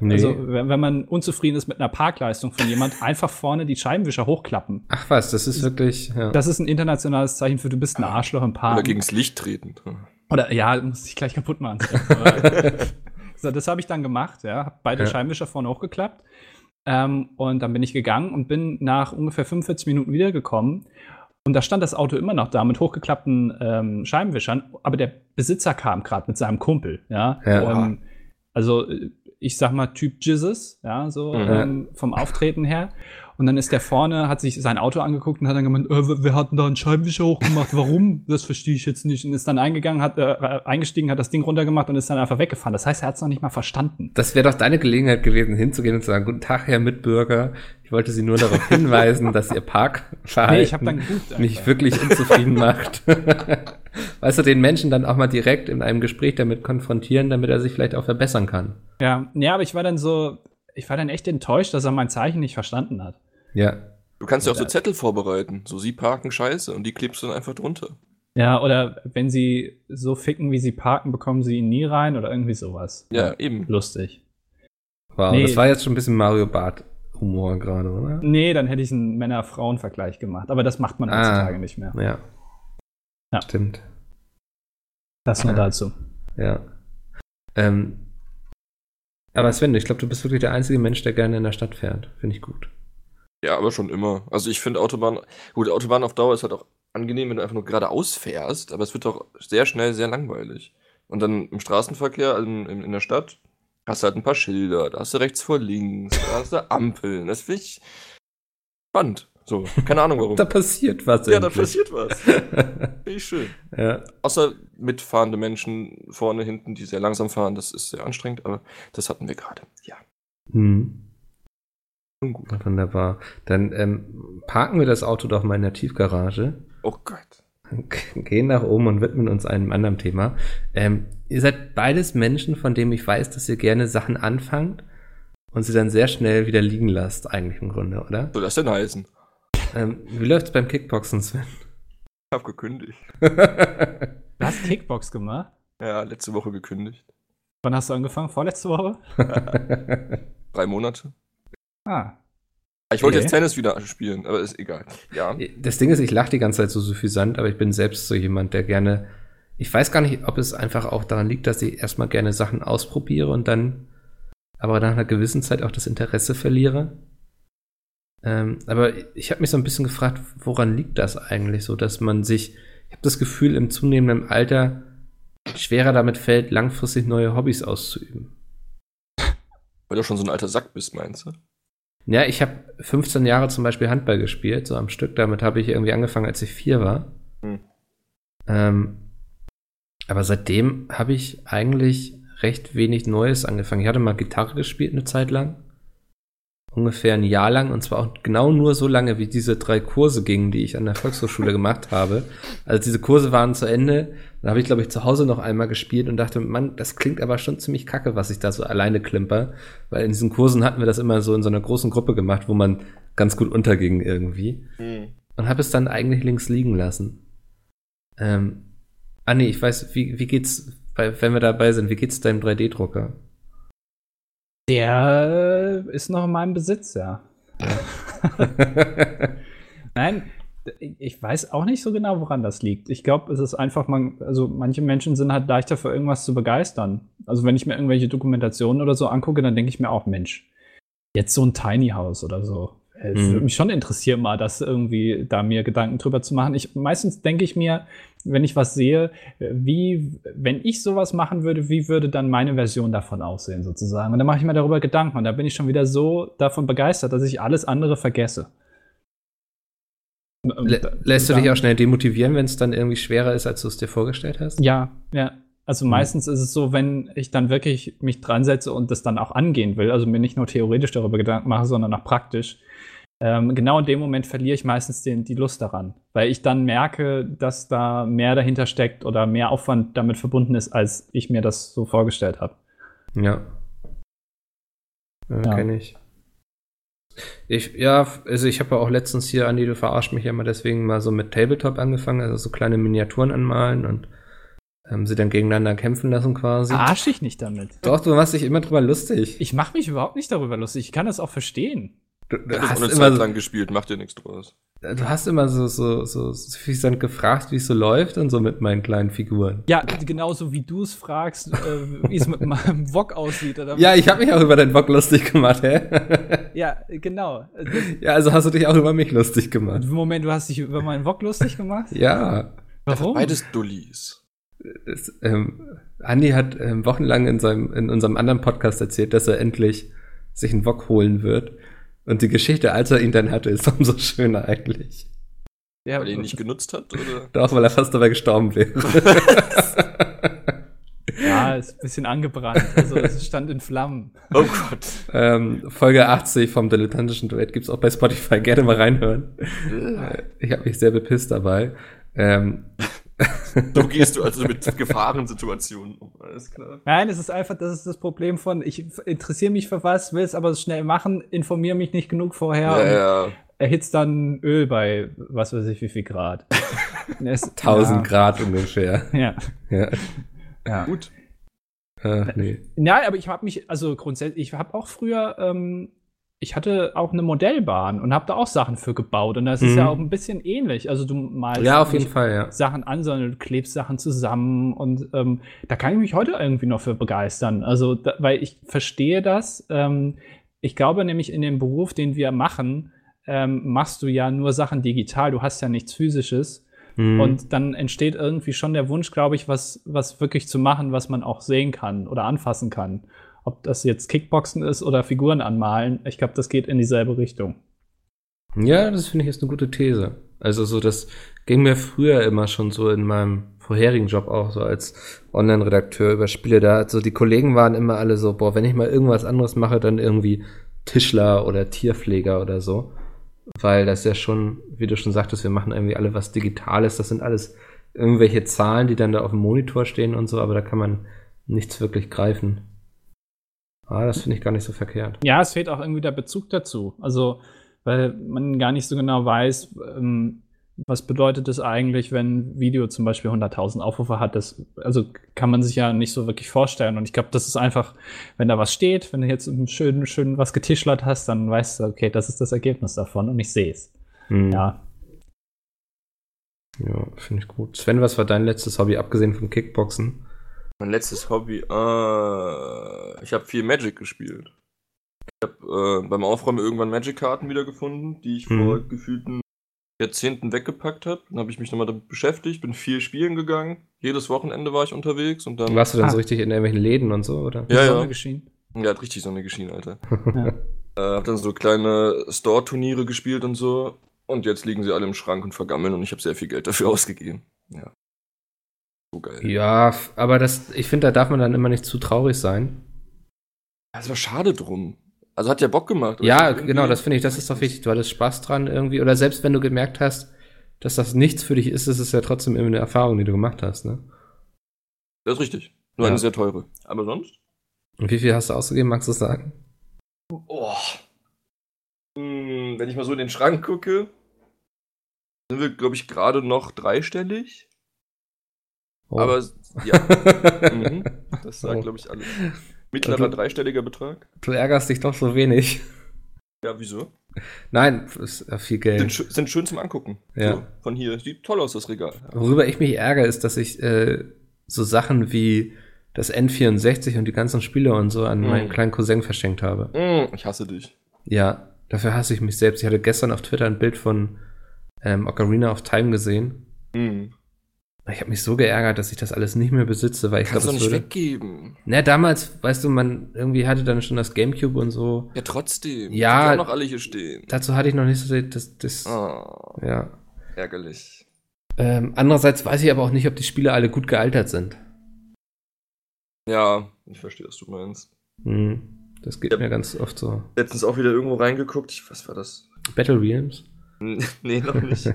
[SPEAKER 2] Nee.
[SPEAKER 4] Also, wenn, man unzufrieden ist mit einer Parkleistung von jemand, einfach vorne die Scheibenwischer hochklappen.
[SPEAKER 2] Ach was, das ist wirklich. Ja.
[SPEAKER 4] Das ist ein internationales Zeichen für du bist ein Arschloch im Parken.
[SPEAKER 3] Oder gegens Licht treten.
[SPEAKER 4] Oder ja, muss ich gleich kaputt machen. So, das habe ich dann gemacht, ja. Hab beide
[SPEAKER 2] Ja.
[SPEAKER 4] Scheibenwischer vorne hochgeklappt. Ähm, und dann bin ich gegangen und bin nach ungefähr 45 Minuten wiedergekommen. Und da stand das Auto immer noch da mit hochgeklappten ähm, Scheibenwischern, aber der Besitzer kam gerade mit seinem Kumpel, ja.
[SPEAKER 2] Ja.
[SPEAKER 4] Ähm, also äh, ich sag mal Typ Jesus, ja, so
[SPEAKER 3] Mhm.
[SPEAKER 4] ähm, vom Auftreten her. Und dann ist der vorne, hat sich sein Auto angeguckt und hat dann gemeint, äh, wer- wer hat denn da einen Scheibenwischer hochgemacht? Warum? Das verstehe ich jetzt nicht. Und ist dann eingegangen, hat äh, eingestiegen, hat das Ding runtergemacht und ist dann einfach weggefahren. Das heißt, er hat es noch nicht mal verstanden.
[SPEAKER 2] Das wäre doch deine Gelegenheit gewesen, hinzugehen und zu sagen, guten Tag, Herr Mitbürger. Ich wollte Sie nur darauf hinweisen, dass Ihr Parkverhalten
[SPEAKER 4] Nee,
[SPEAKER 2] mich wirklich unzufrieden macht. weißt du, den Menschen dann auch mal direkt in einem Gespräch damit konfrontieren, damit er sich vielleicht auch verbessern kann.
[SPEAKER 4] Ja, ja, aber ich war dann so, ich war dann echt enttäuscht, dass er mein Zeichen nicht verstanden hat.
[SPEAKER 2] Ja.
[SPEAKER 3] Du kannst ja auch so Zettel vorbereiten. So, sie parken scheiße und die klebst du dann einfach drunter.
[SPEAKER 4] Ja, oder wenn sie so ficken, wie sie parken, bekommen sie ihn nie rein oder irgendwie sowas.
[SPEAKER 3] Ja, eben.
[SPEAKER 4] Lustig.
[SPEAKER 2] Wow,
[SPEAKER 4] Nee.
[SPEAKER 2] das war jetzt schon ein bisschen Mario Bart Humor gerade, oder?
[SPEAKER 4] Nee, dann hätte ich einen Männer-Frauen-Vergleich gemacht. Aber das macht man
[SPEAKER 2] Ah.
[SPEAKER 4] heutzutage nicht mehr.
[SPEAKER 2] Ja.
[SPEAKER 4] Ja.
[SPEAKER 2] Stimmt.
[SPEAKER 4] Das nur
[SPEAKER 2] Ah.
[SPEAKER 4] dazu.
[SPEAKER 2] Ja. Ähm, aber Sven, ich glaube, du bist wirklich der einzige Mensch, der gerne in der Stadt fährt. Finde ich gut.
[SPEAKER 3] Ja, aber schon immer. Also ich finde Autobahn, gut, Autobahn auf Dauer ist halt auch angenehm, wenn du einfach nur geradeaus fährst, aber es wird auch sehr schnell sehr langweilig. Und dann im Straßenverkehr, also in, in, der Stadt, hast du halt ein paar Schilder, da hast du rechts vor links, da hast du Ampeln. Das finde ich spannend. So, keine Ahnung warum.
[SPEAKER 2] Da passiert was.
[SPEAKER 3] ja, da
[SPEAKER 2] endlich.
[SPEAKER 3] passiert was. Finde ich schön.
[SPEAKER 2] ja.
[SPEAKER 3] Außer mitfahrende Menschen vorne, hinten, die sehr langsam fahren, das ist sehr anstrengend, aber das hatten wir gerade. Ja,
[SPEAKER 2] Hm.
[SPEAKER 3] Gut.
[SPEAKER 2] Wunderbar. Dann ähm, parken wir das Auto doch mal in der Tiefgarage,
[SPEAKER 3] Oh Gott.
[SPEAKER 2] gehen nach oben und widmen uns einem anderen Thema. Ähm, ihr seid beides Menschen, von denen ich weiß, dass ihr gerne Sachen anfangt und sie dann sehr schnell wieder liegen lasst, eigentlich im Grunde, oder?
[SPEAKER 3] Soll das denn heißen?
[SPEAKER 2] Ähm, wie läuft's beim Kickboxen, Sven?
[SPEAKER 3] Ich hab gekündigt.
[SPEAKER 4] Du hast Kickbox gemacht?
[SPEAKER 3] Ja, letzte Woche gekündigt.
[SPEAKER 4] Wann hast du angefangen? Vorletzte Woche?
[SPEAKER 3] Drei Monate.
[SPEAKER 4] Ah.
[SPEAKER 3] Ich wollte
[SPEAKER 4] Okay.
[SPEAKER 3] jetzt Tennis wieder spielen, aber ist egal. Ja.
[SPEAKER 2] Das Ding ist, ich lache die ganze Zeit so suffisant, aber ich bin selbst so jemand, der gerne. Ich weiß gar nicht, ob es einfach auch daran liegt, dass ich erstmal gerne Sachen ausprobiere und dann, aber nach einer gewissen Zeit auch das Interesse verliere. Ähm, aber ich habe mich so ein bisschen gefragt, woran liegt das eigentlich so, dass man sich, ich habe das Gefühl, im zunehmenden Alter schwerer damit fällt, langfristig neue Hobbys auszuüben.
[SPEAKER 3] Weil du schon so ein alter Sack bist, meinst du?
[SPEAKER 2] Ja, ich habe 15 Jahre zum Beispiel Handball gespielt, so am Stück. Damit habe ich irgendwie angefangen, als ich vier war.
[SPEAKER 3] Hm.
[SPEAKER 2] Ähm, aber seitdem habe ich eigentlich recht wenig Neues angefangen. Ich hatte mal Gitarre gespielt eine Zeit lang. Ungefähr ein Jahr lang und zwar auch genau nur so lange, wie diese drei Kurse gingen, die ich an der Volkshochschule gemacht habe. Also diese Kurse waren zu Ende. Da habe ich, glaube ich, zu Hause noch einmal gespielt und dachte, Mann, das klingt aber schon ziemlich kacke, was ich da so alleine klimper. Weil in diesen Kursen hatten wir das immer so in so einer großen Gruppe gemacht, wo man ganz gut unterging irgendwie und habe es dann eigentlich links liegen lassen. Ähm, ah nee, ich weiß, wie, wie geht's, wenn wir dabei sind, wie geht's deinem 3D-Drucker?
[SPEAKER 4] Der äh, ist noch in meinem Besitz, ja. Nein, ich weiß auch nicht so genau, woran das liegt. Ich glaube, es ist einfach, man, also manche Menschen sind halt leichter für irgendwas zu begeistern. Also wenn ich mir irgendwelche Dokumentationen oder so angucke, dann denke ich mir auch, Mensch, jetzt so ein Tiny House oder so. Es
[SPEAKER 2] Mhm.
[SPEAKER 4] würde mich schon interessieren, mal das irgendwie da mir Gedanken drüber zu machen. Ich, meistens denke ich mir, wenn ich was sehe, wie, wenn ich sowas machen würde, wie würde dann meine Version davon aussehen, sozusagen? Und dann mache ich mir darüber Gedanken und da bin ich schon wieder so davon begeistert, dass ich alles andere vergesse.
[SPEAKER 2] Lä lässt du dich auch schnell demotivieren, wenn es dann irgendwie schwerer ist, als du es dir vorgestellt hast?
[SPEAKER 4] Ja, ja. Also
[SPEAKER 2] Mhm.
[SPEAKER 4] meistens ist es so, wenn ich dann wirklich mich dran setze und das dann auch angehen will, also mir nicht nur theoretisch darüber Gedanken mache, sondern auch praktisch, ähm, genau in dem Moment verliere ich meistens den, die Lust daran, weil ich dann merke, dass da mehr dahinter steckt oder mehr Aufwand damit verbunden ist, als ich mir das so vorgestellt habe.
[SPEAKER 2] Ja. Ja,
[SPEAKER 4] Ja.
[SPEAKER 2] kenne ich. Ich, ja, also ich habe ja auch letztens hier, Andi, du verarscht mich ja immer deswegen mal so mit Tabletop angefangen, also so kleine Miniaturen anmalen und ähm, sie dann gegeneinander kämpfen lassen quasi.
[SPEAKER 4] Arsch dich nicht damit.
[SPEAKER 2] Doch, du machst dich immer drüber lustig.
[SPEAKER 4] Ich mache mich überhaupt nicht darüber lustig. Ich kann das auch verstehen.
[SPEAKER 2] Du, du, hast
[SPEAKER 3] eine
[SPEAKER 2] immer,
[SPEAKER 3] Zeit lang gespielt, macht dir nichts draus.
[SPEAKER 2] du hast immer so, so, so suffisant gefragt, wie es so läuft und so mit meinen kleinen Figuren.
[SPEAKER 4] Ja, genauso wie du es fragst, äh, wie es mit meinem Wok aussieht. Oder
[SPEAKER 2] Ja, ich habe mich auch über deinen Bock lustig gemacht, hä?
[SPEAKER 4] ja, genau.
[SPEAKER 2] ja, also hast du dich auch über mich lustig gemacht.
[SPEAKER 4] Moment, du hast dich über meinen Wok lustig gemacht?
[SPEAKER 2] Ja.
[SPEAKER 4] Warum?
[SPEAKER 3] Beides Dullis.
[SPEAKER 2] Es, ähm, Andi hat ähm, wochenlang in, seinem, in unserem anderen Podcast erzählt, dass er endlich sich einen Wok holen wird. Und die Geschichte, als er ihn dann hatte, ist umso schöner eigentlich.
[SPEAKER 4] Ja,
[SPEAKER 3] Weil er ihn nicht genutzt hat, oder?
[SPEAKER 2] Doch, weil er fast dabei gestorben wäre.
[SPEAKER 4] ja, ist ein bisschen angebrannt. Also es stand in Flammen.
[SPEAKER 3] Oh Gott.
[SPEAKER 2] ähm, Folge 80 vom dilettantischen Duett gibt's auch bei Spotify. Gerne mal reinhören. Ich habe mich sehr bepisst dabei. Ähm,
[SPEAKER 3] So gehst du also mit Gefahrensituationen um, alles klar.
[SPEAKER 4] Nein, es ist einfach, das ist das Problem von, ich interessiere mich für was, will es aber schnell machen, informiere mich nicht genug vorher
[SPEAKER 3] Ja,
[SPEAKER 4] und
[SPEAKER 3] ja.
[SPEAKER 4] erhitzt dann Öl bei was weiß ich wie viel Grad. Es-
[SPEAKER 2] 1000 Grad ungefähr.
[SPEAKER 4] Ja.
[SPEAKER 2] Ja.
[SPEAKER 4] ja.
[SPEAKER 3] Gut.
[SPEAKER 2] Äh, nee.
[SPEAKER 4] Ja, aber ich habe mich, also grundsätzlich, ich habe auch früher, ähm, ich hatte auch eine Modellbahn und habe da auch Sachen für gebaut. Und das ist
[SPEAKER 2] Mhm.
[SPEAKER 4] ja auch ein bisschen ähnlich. Also du malst
[SPEAKER 2] Ja, auf jeden Fall, ja.
[SPEAKER 4] Sachen an, sondern du klebst Sachen zusammen. Und ähm, da kann ich mich heute irgendwie noch für begeistern. Also, da, weil ich verstehe das. Ähm, ich glaube nämlich in dem Beruf, den wir machen, ähm, machst du ja nur Sachen digital. Du hast ja nichts Physisches.
[SPEAKER 2] Hm.
[SPEAKER 4] Und dann entsteht irgendwie schon der Wunsch, glaube ich, was, was wirklich zu machen, was man auch sehen kann oder anfassen kann. Ob das jetzt Kickboxen ist oder Figuren anmalen, ich glaube, das geht in dieselbe Richtung.
[SPEAKER 2] Ja, das finde ich ist eine gute These. Also so, das ging mir früher immer schon so in meinem vorherigen Job auch so als Online-Redakteur über Spiele da. So die Kollegen waren immer alle so, boah, wenn ich mal irgendwas anderes mache, dann irgendwie Tischler oder Tierpfleger oder so. Weil das ja schon, wie du schon sagtest, wir machen irgendwie alle was Digitales. Das sind alles irgendwelche Zahlen, die dann da auf dem Monitor stehen und so, aber da kann man nichts wirklich greifen. Ah, das finde ich gar nicht so verkehrt.
[SPEAKER 4] Ja, es fehlt auch irgendwie der Bezug dazu. Also, weil man gar nicht so genau weiß, ähm, was bedeutet es eigentlich, wenn ein Video zum Beispiel 100.000 Aufrufe hat. Das, also kann man sich ja nicht so wirklich vorstellen. Und ich glaube, das ist einfach, wenn da was steht, wenn du jetzt schön, schön was getischlert hast, dann weißt du, okay, das ist das Ergebnis davon und ich sehe es.
[SPEAKER 2] Hm.
[SPEAKER 4] Ja.
[SPEAKER 2] Ja, finde ich gut. Sven, was war dein letztes Hobby, abgesehen vom Kickboxen?
[SPEAKER 3] Mein letztes Hobby. Äh, ich habe viel Magic gespielt. Ich habe äh, beim Aufräumen irgendwann Magic-Karten wiedergefunden, die ich
[SPEAKER 2] Mhm.
[SPEAKER 3] vor gefühlten Jahrzehnten weggepackt habe. Dann habe ich mich nochmal damit beschäftigt, bin viel spielen gegangen. Jedes Wochenende war ich unterwegs und dann.
[SPEAKER 2] Warst du dann
[SPEAKER 4] Ah.
[SPEAKER 2] so richtig in irgendwelchen Läden und so, oder?
[SPEAKER 3] Ja,
[SPEAKER 4] Sonne
[SPEAKER 3] ja.
[SPEAKER 4] geschienen.
[SPEAKER 3] Ja, hat richtig Sonne geschienen, Alter.
[SPEAKER 4] Ja.
[SPEAKER 3] Äh, hab dann so kleine Store-Turniere gespielt und so. Und jetzt liegen sie alle im Schrank und vergammeln und ich habe sehr viel Geld dafür ausgegeben. Ja. So geil.
[SPEAKER 2] Ja, aber das, ich finde, da darf man dann immer nicht zu traurig sein.
[SPEAKER 3] Es war schade drum. Also hat ja Bock gemacht.
[SPEAKER 2] Ja, genau, das finde ich, das ist doch wichtig. Du hattest Spaß dran irgendwie. Oder selbst wenn du gemerkt hast, dass das nichts für dich ist, ist es ja trotzdem irgendwie eine Erfahrung, die du gemacht hast, ne?
[SPEAKER 3] Das ist richtig. Nur
[SPEAKER 2] Ja.
[SPEAKER 3] eine sehr teure. Aber sonst?
[SPEAKER 2] Und wie viel hast du ausgegeben, magst du sagen?
[SPEAKER 3] Oh. Hm, wenn ich mal so in den Schrank gucke, sind wir, glaube ich, gerade noch dreistellig.
[SPEAKER 2] Oh.
[SPEAKER 3] Aber ja, mhm, das sagt,
[SPEAKER 2] Oh.
[SPEAKER 3] glaube ich, alles. Mittlerer dreistelliger Betrag.
[SPEAKER 2] Du ärgerst dich doch so wenig.
[SPEAKER 3] Ja, wieso?
[SPEAKER 2] Nein, ist ja viel Geld.
[SPEAKER 3] Sind, sind schön zum Angucken.
[SPEAKER 2] Ja.
[SPEAKER 3] So, von hier. Sieht toll aus, das Regal.
[SPEAKER 2] Worüber ich mich ärgere, ist, dass ich äh, so Sachen wie das N64 und die ganzen Spiele und so an
[SPEAKER 3] Mhm.
[SPEAKER 2] meinen kleinen Cousin verschenkt habe.
[SPEAKER 3] Mm, ich hasse dich.
[SPEAKER 2] Ja, dafür hasse ich mich selbst. Ich hatte gestern auf Twitter ein Bild von ähm, Ocarina of Time gesehen.
[SPEAKER 3] Mm.
[SPEAKER 2] Ich habe mich so geärgert, dass ich das alles nicht mehr besitze, weil ich glaube, es
[SPEAKER 3] nicht
[SPEAKER 2] würde.
[SPEAKER 3] weggeben.
[SPEAKER 2] Na, damals, weißt du, man irgendwie hatte dann schon das Gamecube und so.
[SPEAKER 3] Ja, trotzdem.
[SPEAKER 2] Ja.
[SPEAKER 3] Die noch alle hier stehen.
[SPEAKER 2] Dazu hatte ich noch nicht so das, das
[SPEAKER 3] Oh,
[SPEAKER 2] ja.
[SPEAKER 3] ärgerlich.
[SPEAKER 2] Ähm, andererseits weiß ich aber auch nicht, ob die Spiele alle gut gealtert sind.
[SPEAKER 3] Ja, ich verstehe, was du meinst.
[SPEAKER 2] Hm, das geht
[SPEAKER 3] Ja.
[SPEAKER 2] mir ganz oft so.
[SPEAKER 3] Letztens auch wieder irgendwo reingeguckt. Ich, was war das?
[SPEAKER 2] Battle Realms?
[SPEAKER 3] nee, noch nicht.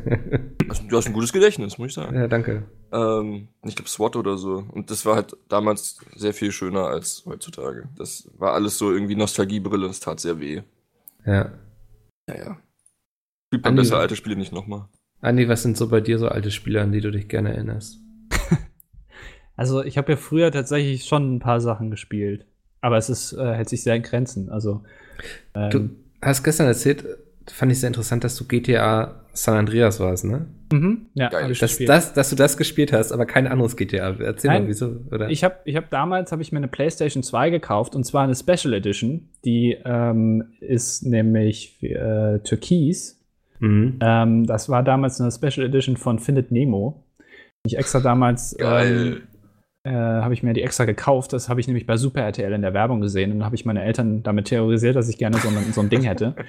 [SPEAKER 3] Also, Du hast ein gutes Gedächtnis, muss ich sagen.
[SPEAKER 2] ja, danke.
[SPEAKER 3] Ähm, ich glaube SWAT oder so. Und das war halt damals sehr viel schöner als heutzutage. Das war alles so irgendwie Nostalgiebrille, das tat sehr weh.
[SPEAKER 2] Ja.
[SPEAKER 3] Naja. Spielt man
[SPEAKER 2] Andi-
[SPEAKER 3] besser alte Spiele nicht nochmal.
[SPEAKER 2] Andi, was sind so bei dir so alte Spiele, an die du dich gerne erinnerst?
[SPEAKER 4] Also ich habe ja früher tatsächlich schon ein paar Sachen gespielt. Aber es ist, äh, hält sich sehr in Grenzen. Also ähm,
[SPEAKER 2] Du hast gestern erzählt, fand ich sehr interessant, dass du GTA San Andreas warst, ne?
[SPEAKER 4] mhm, ja,
[SPEAKER 3] Geil.
[SPEAKER 4] hab
[SPEAKER 2] Dass, das, dass du das gespielt hast, aber kein anderes GTA. Erzähl
[SPEAKER 4] Nein.
[SPEAKER 2] mal, wieso, oder?
[SPEAKER 4] Ich habe ich hab damals habe ich mir eine PlayStation 2 gekauft und zwar eine Special Edition. Die ähm, ist nämlich äh, türkis.
[SPEAKER 2] mhm.
[SPEAKER 4] Ähm, das war damals eine Special Edition von Findet Nemo. Ich extra damals ähm, äh, habe ich mir die extra gekauft. Das habe ich nämlich bei Super RTL in der Werbung gesehen und dann habe ich meine Eltern damit terrorisiert, dass ich gerne so ein, so ein Ding hätte.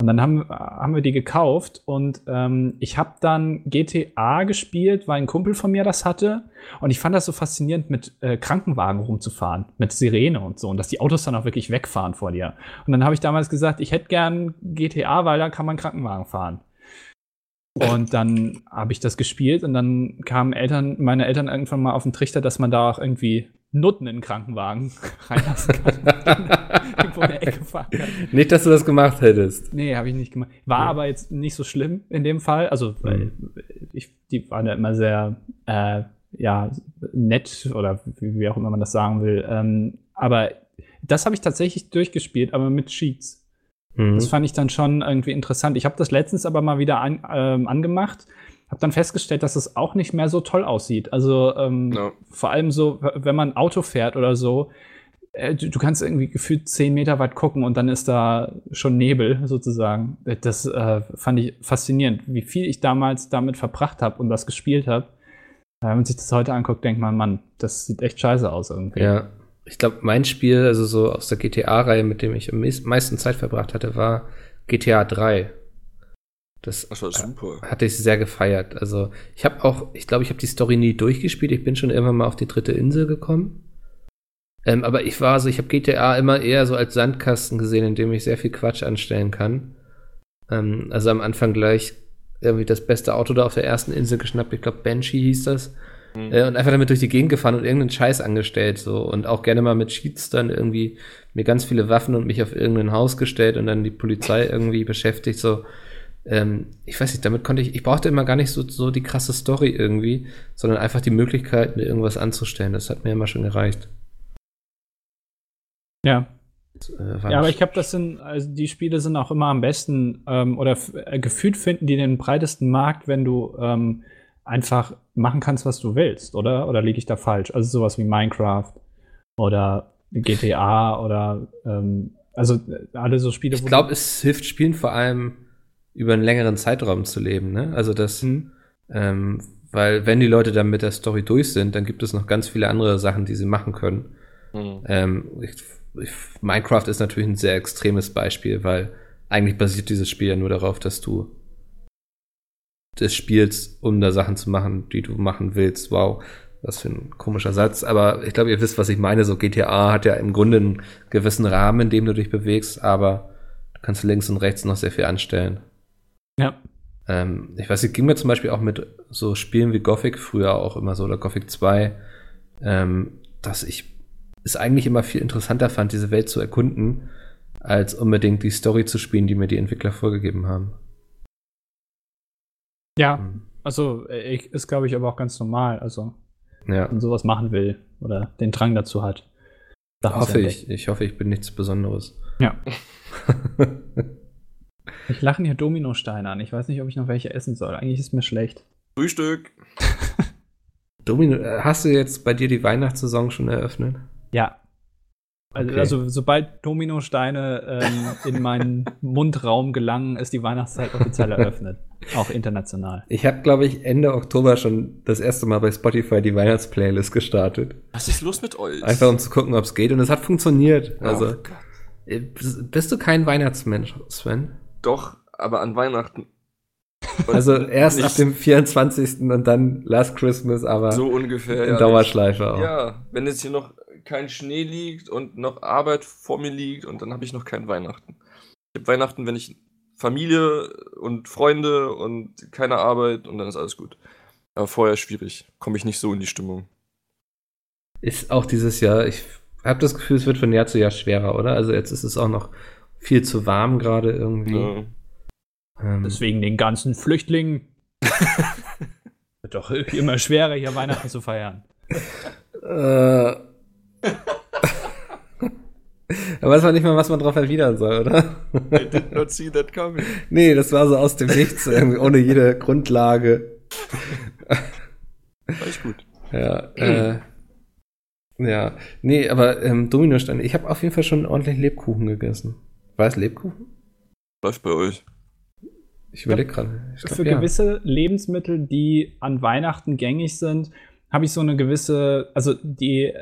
[SPEAKER 4] Und dann haben, haben wir die gekauft und ähm, ich habe dann GTA gespielt, weil ein Kumpel von mir das hatte. Und ich fand das so faszinierend, mit äh, Krankenwagen rumzufahren, mit Sirene und so. Und dass die Autos dann auch wirklich wegfahren vor dir. Und dann habe ich damals gesagt, ich hätte gern GTA, weil da kann man Krankenwagen fahren. Und dann habe ich das gespielt und dann kamen Eltern, meine Eltern irgendwann mal auf den Trichter, dass man da auch irgendwie Nutten in den Krankenwagen reinlassen kann. Irgendwo in der Ecke fahren kann.
[SPEAKER 2] Nicht, dass du das gemacht hättest.
[SPEAKER 4] Nee, habe ich nicht gemacht. War
[SPEAKER 2] Ja.
[SPEAKER 4] aber jetzt nicht so schlimm in dem Fall. Also, weil ich, die waren ja immer sehr, äh, ja, nett oder wie, wie auch immer man das sagen will. Ähm, aber das habe ich tatsächlich durchgespielt, aber mit Cheats.
[SPEAKER 2] Mhm.
[SPEAKER 4] Das fand ich dann schon irgendwie interessant. Ich habe das letztens aber mal wieder an, ähm, angemacht, habe dann festgestellt, dass es auch nicht mehr so toll aussieht. Also ähm,
[SPEAKER 3] Ja.
[SPEAKER 4] vor allem so, wenn man Auto fährt oder so, äh, du, du kannst irgendwie gefühlt zehn Meter weit gucken und dann ist da schon Nebel sozusagen. Das äh, fand ich faszinierend, wie viel ich damals damit verbracht habe und das gespielt habe. Äh, Wenn man sich das heute anguckt, denkt man, Mann, das sieht echt scheiße aus irgendwie.
[SPEAKER 2] Ja. Ich glaube, mein Spiel, also so aus der GTA-Reihe, mit dem ich am meis- meisten Zeit verbracht hatte, war GTA 3. Das
[SPEAKER 3] Das war super.
[SPEAKER 2] hatte ich sehr gefeiert. Also ich habe auch, ich glaube, ich habe die Story nie durchgespielt. Ich bin schon irgendwann mal auf die dritte Insel gekommen. Ähm, aber ich war so, ich habe GTA immer eher so als Sandkasten gesehen, in dem ich sehr viel Quatsch anstellen kann. Ähm, also am Anfang gleich irgendwie das beste Auto da auf der ersten Insel geschnappt. Ich glaube, Banshee hieß das.
[SPEAKER 3] Mhm.
[SPEAKER 2] Äh, und einfach damit durch die Gegend gefahren und irgendeinen Scheiß angestellt. So. Und auch gerne mal mit Cheats dann irgendwie mir ganz viele Waffen und mich auf irgendein Haus gestellt und dann die Polizei irgendwie beschäftigt. So. Ähm, ich weiß nicht, damit konnte ich, ich brauchte immer gar nicht so, so die krasse Story irgendwie, sondern einfach die Möglichkeit, mir irgendwas anzustellen. Das hat mir immer schon gereicht.
[SPEAKER 4] ja.
[SPEAKER 2] Äh,
[SPEAKER 4] Ja, aber ich glaube, das sind, also die Spiele sind auch immer am besten ähm, oder äh, gefühlt finden die den breitesten Markt, wenn du ähm, einfach machen kannst, was du willst, oder? Oder liege ich da falsch? Also sowas wie Minecraft oder GTA oder ähm, also äh, alle so Spiele,
[SPEAKER 2] Ich glaube, es hilft Spielen vor allem über einen längeren Zeitraum zu leben, ne? Also das,
[SPEAKER 4] Hm.
[SPEAKER 2] ähm, weil wenn die Leute dann mit der Story durch sind, dann gibt es noch ganz viele andere Sachen, die sie machen können.
[SPEAKER 3] Mhm.
[SPEAKER 2] Ähm, ich, ich, Minecraft ist natürlich ein sehr extremes Beispiel, weil eigentlich basiert dieses Spiel ja nur darauf, dass du das spielst, um da Sachen zu machen, die du machen willst. Wow, was für ein komischer Satz. Aber ich glaube, ihr wisst, was ich meine. So GTA hat ja im Grunde einen gewissen Rahmen, in dem du dich bewegst, aber du kannst links und rechts noch sehr viel anstellen.
[SPEAKER 4] Ja.
[SPEAKER 2] Ähm, ich weiß, es ging mir zum Beispiel auch mit so Spielen wie Gothic früher auch immer so, oder Gothic 2, ähm, dass ich es eigentlich immer viel interessanter fand, diese Welt zu erkunden, als unbedingt die Story zu spielen, die mir die Entwickler vorgegeben haben.
[SPEAKER 4] Ja,
[SPEAKER 2] Mhm.
[SPEAKER 4] also äh, ich, ist, glaube ich, aber auch ganz normal. Also,
[SPEAKER 2] Ja,
[SPEAKER 4] wenn man sowas machen will oder den Drang dazu hat.
[SPEAKER 2] Hoffe ich. Ich hoffe, ich bin nichts Besonderes.
[SPEAKER 4] Ja. Ich lachen hier Dominosteine an. Ich weiß nicht, ob ich noch welche essen soll. Eigentlich ist mir schlecht.
[SPEAKER 3] Frühstück.
[SPEAKER 2] Domino, äh, hast du jetzt bei dir die Weihnachtssaison schon eröffnet?
[SPEAKER 4] Ja. Also,
[SPEAKER 2] Okay.
[SPEAKER 4] also sobald Dominosteine ähm, in meinen Mundraum gelangen, ist die Weihnachtszeit offiziell eröffnet. Auch international.
[SPEAKER 2] Ich habe, glaube ich, Ende Oktober schon das erste Mal bei Spotify die Weihnachtsplaylist gestartet.
[SPEAKER 3] Was ist los mit euch?
[SPEAKER 2] Einfach um zu gucken, ob es geht. Und es hat funktioniert.
[SPEAKER 3] Oh
[SPEAKER 2] Also,
[SPEAKER 3] Gott.
[SPEAKER 2] äh, bist bist du kein Weihnachtsmensch, Sven?
[SPEAKER 3] Doch, aber an Weihnachten. Und
[SPEAKER 2] Also erst ab dem 24. und dann Last Christmas, aber
[SPEAKER 3] so ungefähr.
[SPEAKER 2] in
[SPEAKER 3] ja.
[SPEAKER 2] Dauerschleife auch.
[SPEAKER 3] Ja, wenn jetzt hier noch kein Schnee liegt und noch Arbeit vor mir liegt und dann habe ich noch kein Weihnachten. Ich habe Weihnachten, wenn ich Familie und Freunde und keine Arbeit und dann ist alles gut. Aber vorher schwierig. Komme ich nicht so in die Stimmung.
[SPEAKER 2] Ist auch dieses Jahr, ich habe das Gefühl, es wird von Jahr zu Jahr schwerer, oder? Also jetzt ist es auch noch viel zu warm gerade irgendwie.
[SPEAKER 3] Ja.
[SPEAKER 2] Ähm,
[SPEAKER 4] Deswegen den ganzen Flüchtlingen. Wird doch immer schwerer, hier Weihnachten zu feiern.
[SPEAKER 2] Äh. Aber weiß man nicht mal, was man drauf erwidern soll, oder?
[SPEAKER 3] I did not see that coming.
[SPEAKER 2] Nee, das war so aus dem Nichts, irgendwie ohne jede Grundlage.
[SPEAKER 3] War ich gut.
[SPEAKER 2] Ja, äh, ja. Nee, aber ähm, Dominosteine, ich habe auf jeden Fall schon ordentlich Lebkuchen gegessen. War es Lebkuchen?
[SPEAKER 3] Läuft bei euch.
[SPEAKER 2] Ich überlege gerade.
[SPEAKER 4] Für
[SPEAKER 2] ja.
[SPEAKER 4] gewisse Lebensmittel, die an Weihnachten gängig sind, habe ich so eine gewisse, also die,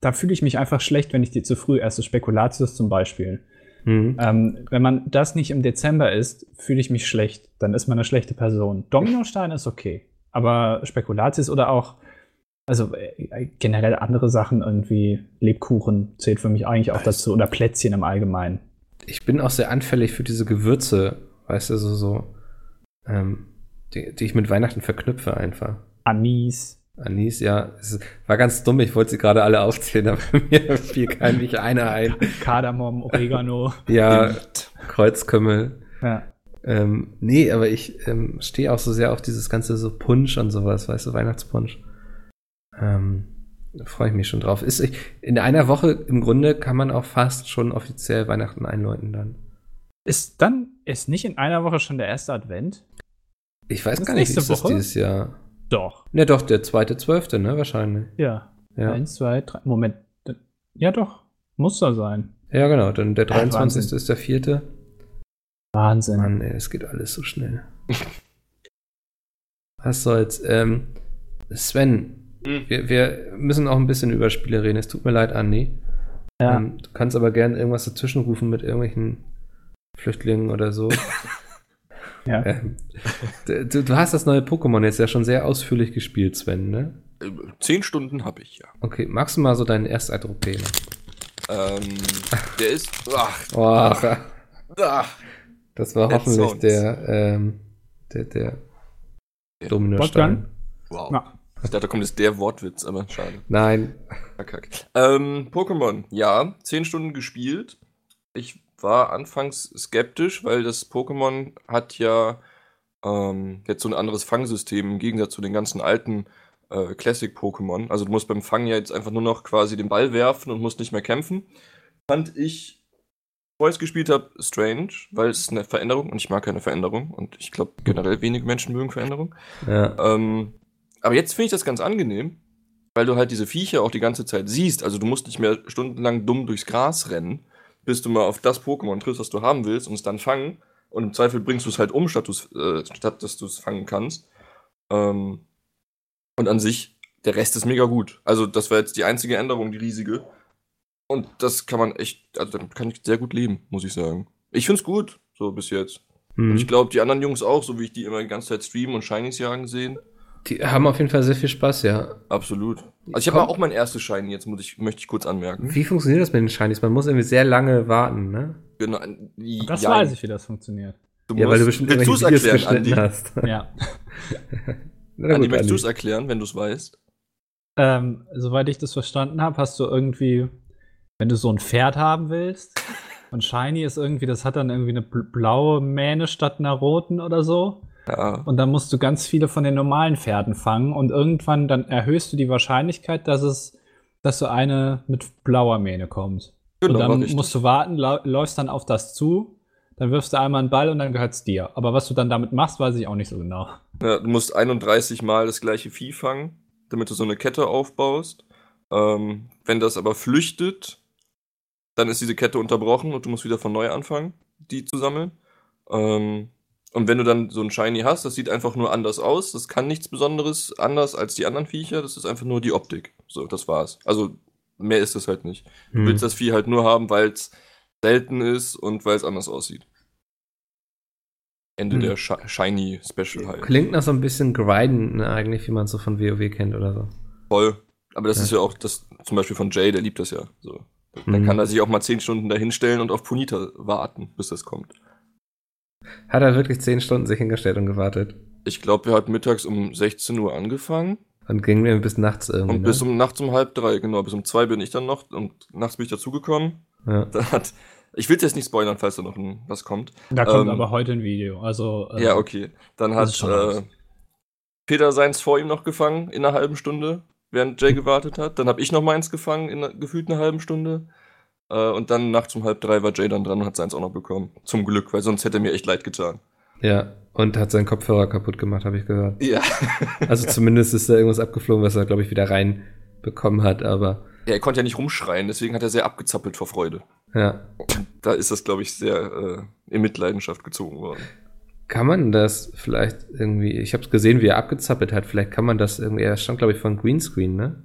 [SPEAKER 4] da fühle ich mich einfach schlecht, wenn ich die zu früh esse. Spekulatius zum Beispiel.
[SPEAKER 2] Mhm.
[SPEAKER 4] Ähm, wenn man das nicht im Dezember isst, fühle ich mich schlecht. Dann ist man eine schlechte Person. Dominostein ist okay. Aber Spekulatius oder auch, also äh, generell andere Sachen, irgendwie Lebkuchen zählt für mich eigentlich auch dazu. Oder Plätzchen im Allgemeinen.
[SPEAKER 2] Ich bin auch sehr anfällig für diese Gewürze, weißt du, so, so ähm, die, die ich mit Weihnachten verknüpfe einfach.
[SPEAKER 4] Anis.
[SPEAKER 2] Anis, ja, es war ganz dumm, ich wollte sie gerade alle aufzählen, aber mir fiel kein nicht einer ein.
[SPEAKER 4] Kardamom, Oregano.
[SPEAKER 2] Ja. Kreuzkümmel.
[SPEAKER 4] ja.
[SPEAKER 2] Ähm, nee, aber ich ähm, stehe auch so sehr auf dieses ganze so Punsch und sowas, weißt du, Weihnachtspunsch. Da freue ich mich schon drauf. Ist, in einer Woche im Grunde kann man auch fast schon offiziell Weihnachten einläuten dann.
[SPEAKER 4] Ist dann, ist nicht in einer Woche schon der erste Advent?
[SPEAKER 2] Ich weiß
[SPEAKER 4] Ist
[SPEAKER 2] gar nicht, ist das
[SPEAKER 4] Woche?
[SPEAKER 2] dieses Jahr?
[SPEAKER 4] Doch.
[SPEAKER 2] Ne, doch, der zweite, zwölfte, ne, wahrscheinlich.
[SPEAKER 4] Ja.
[SPEAKER 2] Ja.
[SPEAKER 4] Eins, zwei, drei. Moment. Ja, doch. Muss da sein.
[SPEAKER 2] Ja, genau, dann der
[SPEAKER 4] Ja,
[SPEAKER 2] 23.
[SPEAKER 4] Wahnsinn.
[SPEAKER 2] ist der vierte.
[SPEAKER 4] Wahnsinn.
[SPEAKER 2] Mann, ey, es geht alles so schnell. Was soll's? Ähm, Sven,
[SPEAKER 3] Hm.
[SPEAKER 2] wir, wir müssen auch ein bisschen über Spiele reden. Es tut mir leid, Andi.
[SPEAKER 4] Ja.
[SPEAKER 2] Ähm, du kannst aber gerne irgendwas dazwischen rufen mit irgendwelchen Flüchtlingen oder so.
[SPEAKER 4] ja.
[SPEAKER 2] ähm, du, du hast das neue Pokémon jetzt ja schon sehr ausführlich gespielt, Sven, ne?
[SPEAKER 3] Äh, Zehn Stunden habe ich, ja.
[SPEAKER 2] Okay, magst du mal so deinen Ersteindruck geben?
[SPEAKER 3] Ähm, der ist. Ach,
[SPEAKER 2] Oh,
[SPEAKER 3] ach,
[SPEAKER 2] das war hoffentlich der, ähm, der, der
[SPEAKER 3] Ja.
[SPEAKER 2] Dominostein.
[SPEAKER 3] wow. Ich dachte, da kommt jetzt der Wortwitz, aber schade.
[SPEAKER 2] Nein,
[SPEAKER 3] Verkack. Ähm, Pokémon, ja, 10 Stunden gespielt. Ich war anfangs skeptisch, weil das Pokémon hat ja ähm, jetzt so ein anderes Fangsystem im Gegensatz zu den ganzen alten äh, Classic-Pokémon. Also du musst beim Fangen ja jetzt einfach nur noch quasi den Ball werfen und musst nicht mehr kämpfen. Fand ich, bevor ich es gespielt habe, strange, weil es eine Veränderung und ich mag keine Veränderung und ich glaube generell wenige Menschen mögen Veränderung.
[SPEAKER 2] ja.
[SPEAKER 3] Ähm, aber jetzt finde ich das ganz angenehm, weil du halt diese Viecher auch die ganze Zeit siehst. Also du musst nicht mehr stundenlang dumm durchs Gras rennen, bis du mal auf das Pokémon triffst, was du haben willst und es dann fangen. Und im Zweifel bringst du es halt um, statt, äh, statt dass du es fangen kannst. Ähm, und an sich, der Rest ist mega gut. Also das war jetzt die einzige Änderung, die riesige. Und das kann man echt, also damit kann ich sehr gut leben, muss ich sagen. Ich finde es gut, so bis jetzt. Und
[SPEAKER 2] Hm.
[SPEAKER 3] ich glaube, die anderen Jungs auch, so wie ich die immer die ganze Zeit streamen und Shinies jagen sehen.
[SPEAKER 2] Die haben auf jeden Fall sehr viel Spaß, ja.
[SPEAKER 3] Absolut. Also ich habe auch mein erstes Shiny, jetzt muss ich, möchte ich kurz anmerken.
[SPEAKER 2] Wie funktioniert das mit den Shinies? Man muss irgendwie sehr lange warten, ne?
[SPEAKER 3] Genau. die-
[SPEAKER 4] Das
[SPEAKER 3] ja,
[SPEAKER 4] weiß ich, wie das funktioniert.
[SPEAKER 3] Du
[SPEAKER 2] Ja, weil du
[SPEAKER 3] musst-
[SPEAKER 2] bestimmt
[SPEAKER 3] willst du es
[SPEAKER 2] irgendwelche Videos
[SPEAKER 3] erklären, Andi?
[SPEAKER 2] hast.
[SPEAKER 4] Ja.
[SPEAKER 2] Na
[SPEAKER 3] Andi,
[SPEAKER 2] gut,
[SPEAKER 3] möchtest du es erklären, wenn du es weißt?
[SPEAKER 4] Ähm, soweit ich das verstanden habe, hast du irgendwie, wenn du so ein Pferd haben willst, und Shiny ist irgendwie, das hat dann irgendwie eine bl- blaue Mähne statt einer roten oder so.
[SPEAKER 3] Ja.
[SPEAKER 4] Und dann musst du ganz viele von den normalen Pferden fangen und irgendwann dann erhöhst du die Wahrscheinlichkeit, dass es, dass so eine mit blauer Mähne kommt.
[SPEAKER 3] Genau,
[SPEAKER 4] und dann musst du warten, läufst dann auf das zu, dann wirfst du einmal einen Ball und dann gehört's dir. Aber was du dann damit machst, weiß ich auch nicht so genau.
[SPEAKER 3] Ja, du musst 31 Mal das gleiche Vieh fangen, damit du so eine Kette aufbaust. Ähm, wenn das aber flüchtet, dann ist diese Kette unterbrochen und du musst wieder von neu anfangen, die zu sammeln. Ähm, und wenn du dann so ein Shiny hast, das sieht einfach nur anders aus. Das kann nichts Besonderes anders als die anderen Viecher. Das ist einfach nur die Optik. So, das war's. Also mehr ist das halt nicht. Du
[SPEAKER 2] Hm.
[SPEAKER 3] willst das Vieh halt nur haben, weil es selten ist und weil es anders aussieht. Ende
[SPEAKER 2] Hm.
[SPEAKER 3] der Shi- Shiny Special halt.
[SPEAKER 2] Klingt nach so ein bisschen Grinden, ne, eigentlich, wie man es so von WoW kennt oder so.
[SPEAKER 3] Voll. Aber das
[SPEAKER 2] Ja.
[SPEAKER 3] ist ja auch das, zum Beispiel von Jay, der liebt das ja. So. Dann
[SPEAKER 2] Mhm.
[SPEAKER 3] kann er sich auch mal 10 Stunden dahinstellen und auf Punita warten, bis das kommt.
[SPEAKER 2] Hat er wirklich zehn Stunden sich hingestellt und gewartet.
[SPEAKER 3] Ich glaube, wir hatten mittags um 16 Uhr angefangen
[SPEAKER 2] Und ging mir bis nachts irgendwie.
[SPEAKER 3] und
[SPEAKER 2] ne?
[SPEAKER 3] bis um nachts um halb drei, genau, bis um zwei bin ich dann noch und nachts bin ich dazugekommen.
[SPEAKER 2] ja.
[SPEAKER 3] Da hat, ich will jetzt nicht spoilern, falls da noch ein, was kommt.
[SPEAKER 4] Da kommt
[SPEAKER 3] Ähm,
[SPEAKER 4] aber heute ein Video. Also, äh,
[SPEAKER 3] Ja, okay. Dann hat äh. Peter seins vor ihm noch gefangen in einer halben Stunde. während Jay gewartet hat. Dann habe ich noch meins gefangen in einer- gefühlt einer halben Stunde. Äh, und dann nachts um halb drei war Jay dann dran und hat seins auch noch bekommen. Zum Glück, weil sonst hätte er mir echt leid getan.
[SPEAKER 2] Ja, und hat seinen Kopfhörer kaputt gemacht, habe ich gehört.
[SPEAKER 3] Ja.
[SPEAKER 2] Also zumindest ist da irgendwas abgeflogen, was er, glaube ich, wieder reinbekommen hat, aber
[SPEAKER 3] ja. Er konnte ja nicht rumschreien, deswegen hat er sehr abgezappelt vor Freude.
[SPEAKER 2] ja.
[SPEAKER 3] Da ist das, glaube ich, sehr äh, in Mitleidenschaft gezogen worden.
[SPEAKER 2] Kann man das vielleicht irgendwie, ich habe gesehen, wie er abgezappelt hat, vielleicht kann man das irgendwie, er stand, glaube ich, von Greenscreen, ne?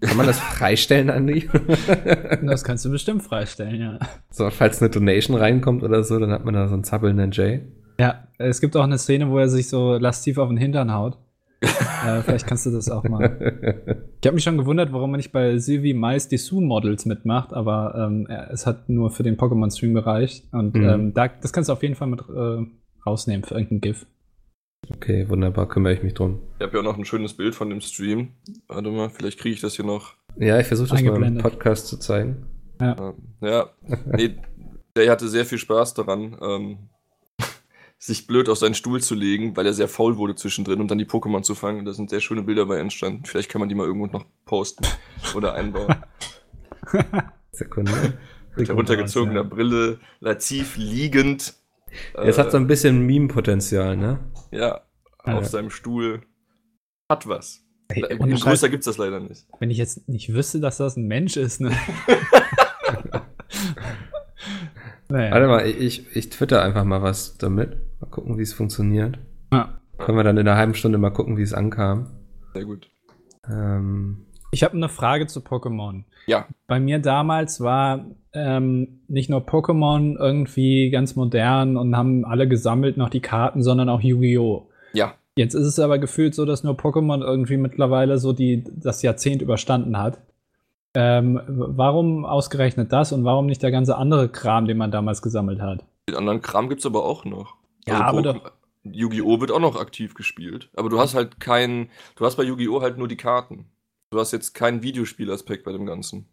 [SPEAKER 2] Kann man das freistellen, Andi?
[SPEAKER 4] Das kannst du bestimmt freistellen, ja.
[SPEAKER 2] so, falls eine Donation reinkommt oder so, dann hat man da so einen zappelnden Jay.
[SPEAKER 4] Ja, es gibt auch eine Szene, wo er sich so lastiv auf den Hintern haut. äh, vielleicht kannst du das auch mal. Ich habe mich schon gewundert, warum man nicht bei Sylvie Mais die Sue-Models mitmacht, aber ähm, es hat nur für den Pokémon-Stream gereicht. Und
[SPEAKER 2] Mhm.
[SPEAKER 4] ähm, da, das kannst du auf jeden Fall mit äh, rausnehmen für irgendein GIF.
[SPEAKER 2] Okay, wunderbar, kümmere ich mich drum.
[SPEAKER 3] Ich habe ja auch noch ein schönes Bild von dem Stream. Warte mal, vielleicht kriege ich das hier noch.
[SPEAKER 2] Ja, ich versuche das mal im. Podcast zu zeigen.
[SPEAKER 3] Ähm, ja, nee, der hatte sehr viel Spaß daran, ähm, sich blöd auf seinen Stuhl zu legen, weil er sehr faul wurde zwischendrin und dann die Pokémon zu fangen. Da sind sehr schöne Bilder bei entstanden. Vielleicht kann man die mal irgendwo noch posten oder einbauen.
[SPEAKER 2] Sekunde.
[SPEAKER 3] Mit heruntergezogener Brille, lativ liegend.
[SPEAKER 2] Es hat so ein bisschen Meme-Potenzial, ne?
[SPEAKER 3] ja, auf
[SPEAKER 4] Ja.
[SPEAKER 3] seinem Stuhl. Hat was.
[SPEAKER 4] Ey,
[SPEAKER 3] Le-
[SPEAKER 4] ohne
[SPEAKER 3] Größer
[SPEAKER 4] Scheiß,
[SPEAKER 3] gibt's das leider nicht.
[SPEAKER 4] wenn ich jetzt nicht wüsste, dass das ein Mensch ist, ne? naja.
[SPEAKER 2] Warte mal, ich, ich twitter einfach mal was damit. Mal gucken, wie es funktioniert.
[SPEAKER 4] Ja.
[SPEAKER 2] Können wir dann in einer halben Stunde mal gucken, wie es ankam.
[SPEAKER 3] Sehr gut.
[SPEAKER 2] Ähm,
[SPEAKER 4] Ich habe eine Frage zu Pokémon.
[SPEAKER 3] Ja.
[SPEAKER 4] Bei mir damals war ähm, nicht nur Pokémon irgendwie ganz modern und haben alle gesammelt noch die Karten, sondern auch Yu-Gi-Oh!
[SPEAKER 3] Ja,
[SPEAKER 4] Jetzt ist es aber gefühlt so, dass nur Pokémon irgendwie mittlerweile so die, das Jahrzehnt überstanden hat. Ähm, warum ausgerechnet das und warum nicht der ganze andere Kram, den man damals gesammelt hat?
[SPEAKER 3] den anderen Kram gibt's aber auch noch.
[SPEAKER 4] Ja, aber
[SPEAKER 3] Pokémon- Yu-Gi-Oh! wird auch noch aktiv gespielt. Aber du hast halt keinen. Du hast bei Yu-Gi-Oh! halt nur die Karten. Du hast jetzt keinen Videospielaspekt bei dem Ganzen.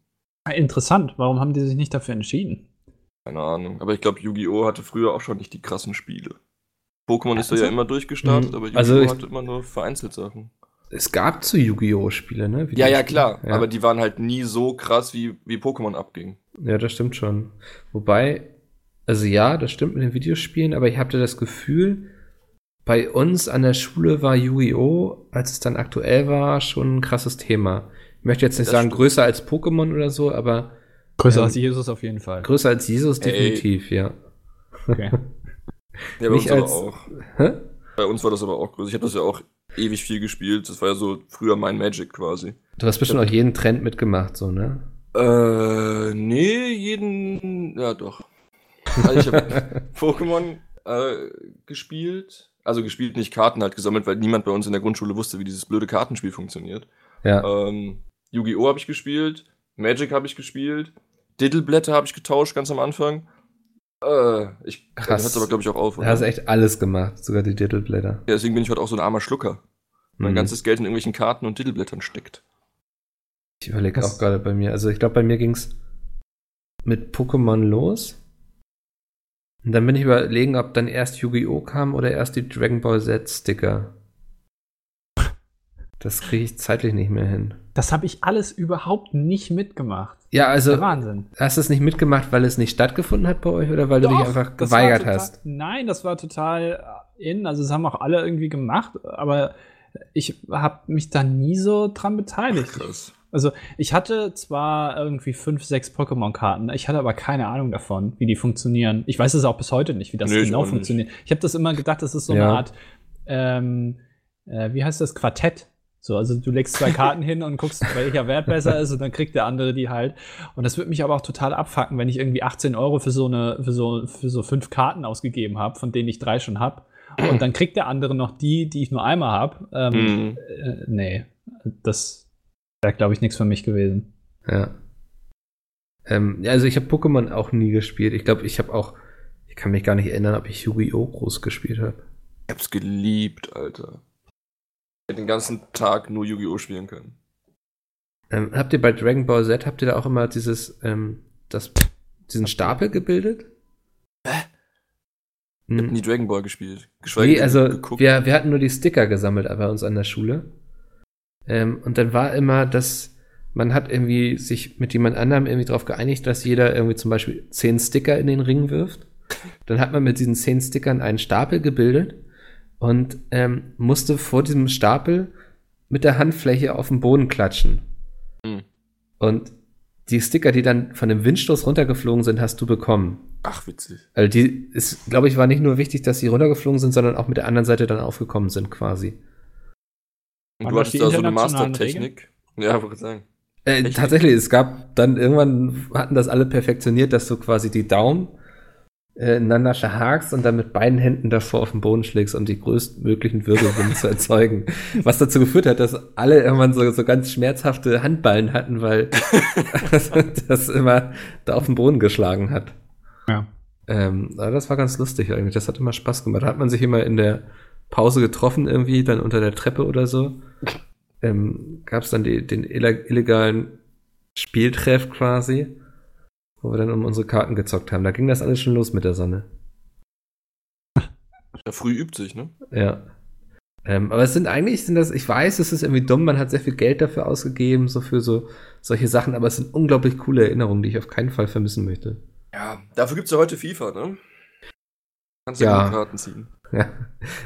[SPEAKER 4] Ah, Interessant, warum haben die sich nicht dafür entschieden?
[SPEAKER 3] Keine Ahnung. Aber ich glaube, Yu-Gi-Oh! hatte früher auch schon nicht die krassen Spiele. Pokémon ist da ja
[SPEAKER 4] Also-
[SPEAKER 3] immer durchgestartet,
[SPEAKER 2] Mhm.
[SPEAKER 3] aber Yu-Gi-Oh!
[SPEAKER 2] Also
[SPEAKER 3] hatte immer nur vereinzelt Sachen.
[SPEAKER 2] es gab zu Yu-Gi-Oh! Spiele, ne?
[SPEAKER 3] Ja, ja, klar.
[SPEAKER 2] Ja.
[SPEAKER 3] Aber die waren halt nie so krass, wie, wie Pokémon abging.
[SPEAKER 2] Ja, das stimmt schon. Wobei, also ja, das stimmt mit den Videospielen, aber ich hatte das Gefühl, bei uns an der Schule war Yu-Gi-Oh!, als es dann aktuell war, schon ein krasses Thema. Ich möchte jetzt nicht
[SPEAKER 3] Das
[SPEAKER 2] sagen
[SPEAKER 3] stimmt.
[SPEAKER 2] größer als Pokémon oder so, aber
[SPEAKER 4] Größer
[SPEAKER 2] Ähm,
[SPEAKER 4] als Jesus auf jeden Fall.
[SPEAKER 2] größer als Jesus
[SPEAKER 3] Ey.
[SPEAKER 2] definitiv, ja.
[SPEAKER 4] Okay.
[SPEAKER 3] Ja, bei
[SPEAKER 2] Nicht
[SPEAKER 3] uns aber
[SPEAKER 2] als-
[SPEAKER 3] auch.
[SPEAKER 2] Hä?
[SPEAKER 3] Bei uns war das aber auch größer. Ich habe das ja auch ewig viel gespielt. Das war ja so früher mein Magic quasi.
[SPEAKER 2] Du hast bestimmt auch jeden Trend mitgemacht, so, ne?
[SPEAKER 3] Äh, nee, jeden. Ja, doch. Also ich habe Pokémon äh, gespielt. Also gespielt, nicht Karten halt gesammelt, weil niemand bei uns in der Grundschule wusste, wie dieses blöde Kartenspiel funktioniert.
[SPEAKER 2] Ja.
[SPEAKER 3] Ähm, Yu-Gi-Oh! habe ich gespielt. Magic habe ich gespielt. Diddleblätter habe ich getauscht ganz am Anfang. Äh, ich
[SPEAKER 2] Krass.
[SPEAKER 3] hört aber, glaube ich, auch auf.
[SPEAKER 2] Du
[SPEAKER 3] Oder?
[SPEAKER 2] hast echt alles gemacht, sogar die Diddleblätter.
[SPEAKER 3] Ja, deswegen bin ich heute auch so ein armer Schlucker. Mein
[SPEAKER 2] Mhm.
[SPEAKER 3] ganzes Geld in irgendwelchen Karten und Diddleblättern steckt.
[SPEAKER 2] Ich überlege
[SPEAKER 4] Das-
[SPEAKER 2] auch gerade bei mir. Also ich glaube, bei mir ging's mit Pokémon los. Und dann bin ich überlegen, ob dann erst Yu-Gi-Oh! kam oder erst die Dragon Ball Z Sticker. Das kriege ich zeitlich nicht mehr hin.
[SPEAKER 4] Das habe ich alles überhaupt nicht mitgemacht.
[SPEAKER 2] Ja, also
[SPEAKER 4] Der Wahnsinn.
[SPEAKER 2] hast du es nicht mitgemacht, weil es nicht stattgefunden hat bei euch oder weil du dich
[SPEAKER 4] Doch,
[SPEAKER 2] einfach geweigert
[SPEAKER 4] total,
[SPEAKER 2] hast?
[SPEAKER 4] Nein, das war total in. Also, das haben auch alle irgendwie gemacht, aber ich habe mich da nie so dran beteiligt.
[SPEAKER 3] Krass.
[SPEAKER 4] Also, ich hatte zwar irgendwie fünf, sechs Pokémon-Karten, ich hatte aber keine Ahnung davon, wie die funktionieren. Ich weiß es auch bis heute nicht, wie das
[SPEAKER 3] Nee, ich
[SPEAKER 4] genau
[SPEAKER 3] nicht.
[SPEAKER 4] funktioniert. Ich habe das immer gedacht, das ist so
[SPEAKER 2] Ja.
[SPEAKER 4] eine Art, ähm, äh, wie heißt das, Quartett. So, also du legst zwei Karten hin und guckst, welcher Wert besser ist und dann kriegt der andere die halt. Und das würde mich aber auch total abfacken, wenn ich irgendwie 18 Euro für so eine, für so, für so fünf Karten ausgegeben habe, von denen ich drei schon habe. Und dann kriegt der andere noch die, die ich nur einmal habe. Ähm,
[SPEAKER 3] Mhm.
[SPEAKER 4] äh, nee, das wäre, glaube ich, nichts für mich gewesen.
[SPEAKER 2] Ja. Ähm, ja, also ich habe Pokémon auch nie gespielt. Ich glaube, ich habe auch, ich kann mich gar nicht erinnern, ob ich Yu-Gi-Oh! groß gespielt habe.
[SPEAKER 3] Ich hab's geliebt, Alter. Ich hätte den ganzen Tag nur Yu-Gi-Oh! spielen können.
[SPEAKER 2] Ähm, habt ihr bei Dragon Ball Z, habt ihr da auch immer dieses, ähm, das, diesen Stapel gebildet?
[SPEAKER 3] Ich hab
[SPEAKER 2] Hm.
[SPEAKER 3] nie Dragon Ball gespielt. Geschweige
[SPEAKER 2] Nee, also
[SPEAKER 3] geguckt.
[SPEAKER 2] wir, wir hatten nur die Sticker gesammelt bei uns an der Schule. Ähm, und dann war immer, dass man hat irgendwie sich mit jemand anderem irgendwie darauf geeinigt, dass jeder irgendwie zum Beispiel zehn Sticker in den Ring wirft. Dann hat man mit diesen zehn Stickern einen Stapel gebildet und ähm, musste vor diesem Stapel mit der Handfläche auf den Boden klatschen.
[SPEAKER 3] Hm.
[SPEAKER 2] Und die Sticker, die dann von dem Windstoß runtergeflogen sind, hast du bekommen.
[SPEAKER 3] Ach, witzig.
[SPEAKER 2] Also die ist, glaube ich, war nicht nur wichtig, dass sie runtergeflogen sind, sondern auch mit der anderen Seite dann aufgekommen sind quasi.
[SPEAKER 3] Und
[SPEAKER 4] Waren
[SPEAKER 3] du hattest
[SPEAKER 4] die
[SPEAKER 3] da so eine Mastertechnik. Ja, wollte ich sagen.
[SPEAKER 2] Äh, tatsächlich, es gab dann irgendwann hatten das alle perfektioniert, dass du quasi die Daumen äh, ineinander verhakst und dann mit beiden Händen davor auf den Boden schlägst, um die größtmöglichen Wirbelwind zu erzeugen. Was dazu geführt hat, dass alle irgendwann so, so ganz schmerzhafte Handballen hatten, weil das immer da auf den Boden geschlagen hat.
[SPEAKER 4] Ja.
[SPEAKER 2] Ähm, aber das war ganz lustig eigentlich. Das hat immer Spaß gemacht. Da hat man sich immer in der Pause getroffen, irgendwie, dann unter der Treppe oder so. Ähm, Gab es dann die, den ille- illegalen Spieltreff quasi, wo wir dann um unsere Karten gezockt haben. Da ging das alles schon los mit der Sonne.
[SPEAKER 3] Ja, früh übt sich, ne?
[SPEAKER 2] Ja. Ähm, aber es sind eigentlich, sind das, ich weiß, es ist irgendwie dumm, man hat sehr viel Geld dafür ausgegeben, so für so solche Sachen, aber es sind unglaublich coole Erinnerungen, die ich auf keinen Fall vermissen möchte.
[SPEAKER 3] Ja, dafür gibt's ja heute FIFA, ne? Kannst ja
[SPEAKER 2] Ja.
[SPEAKER 3] Karten ziehen.
[SPEAKER 2] Ja.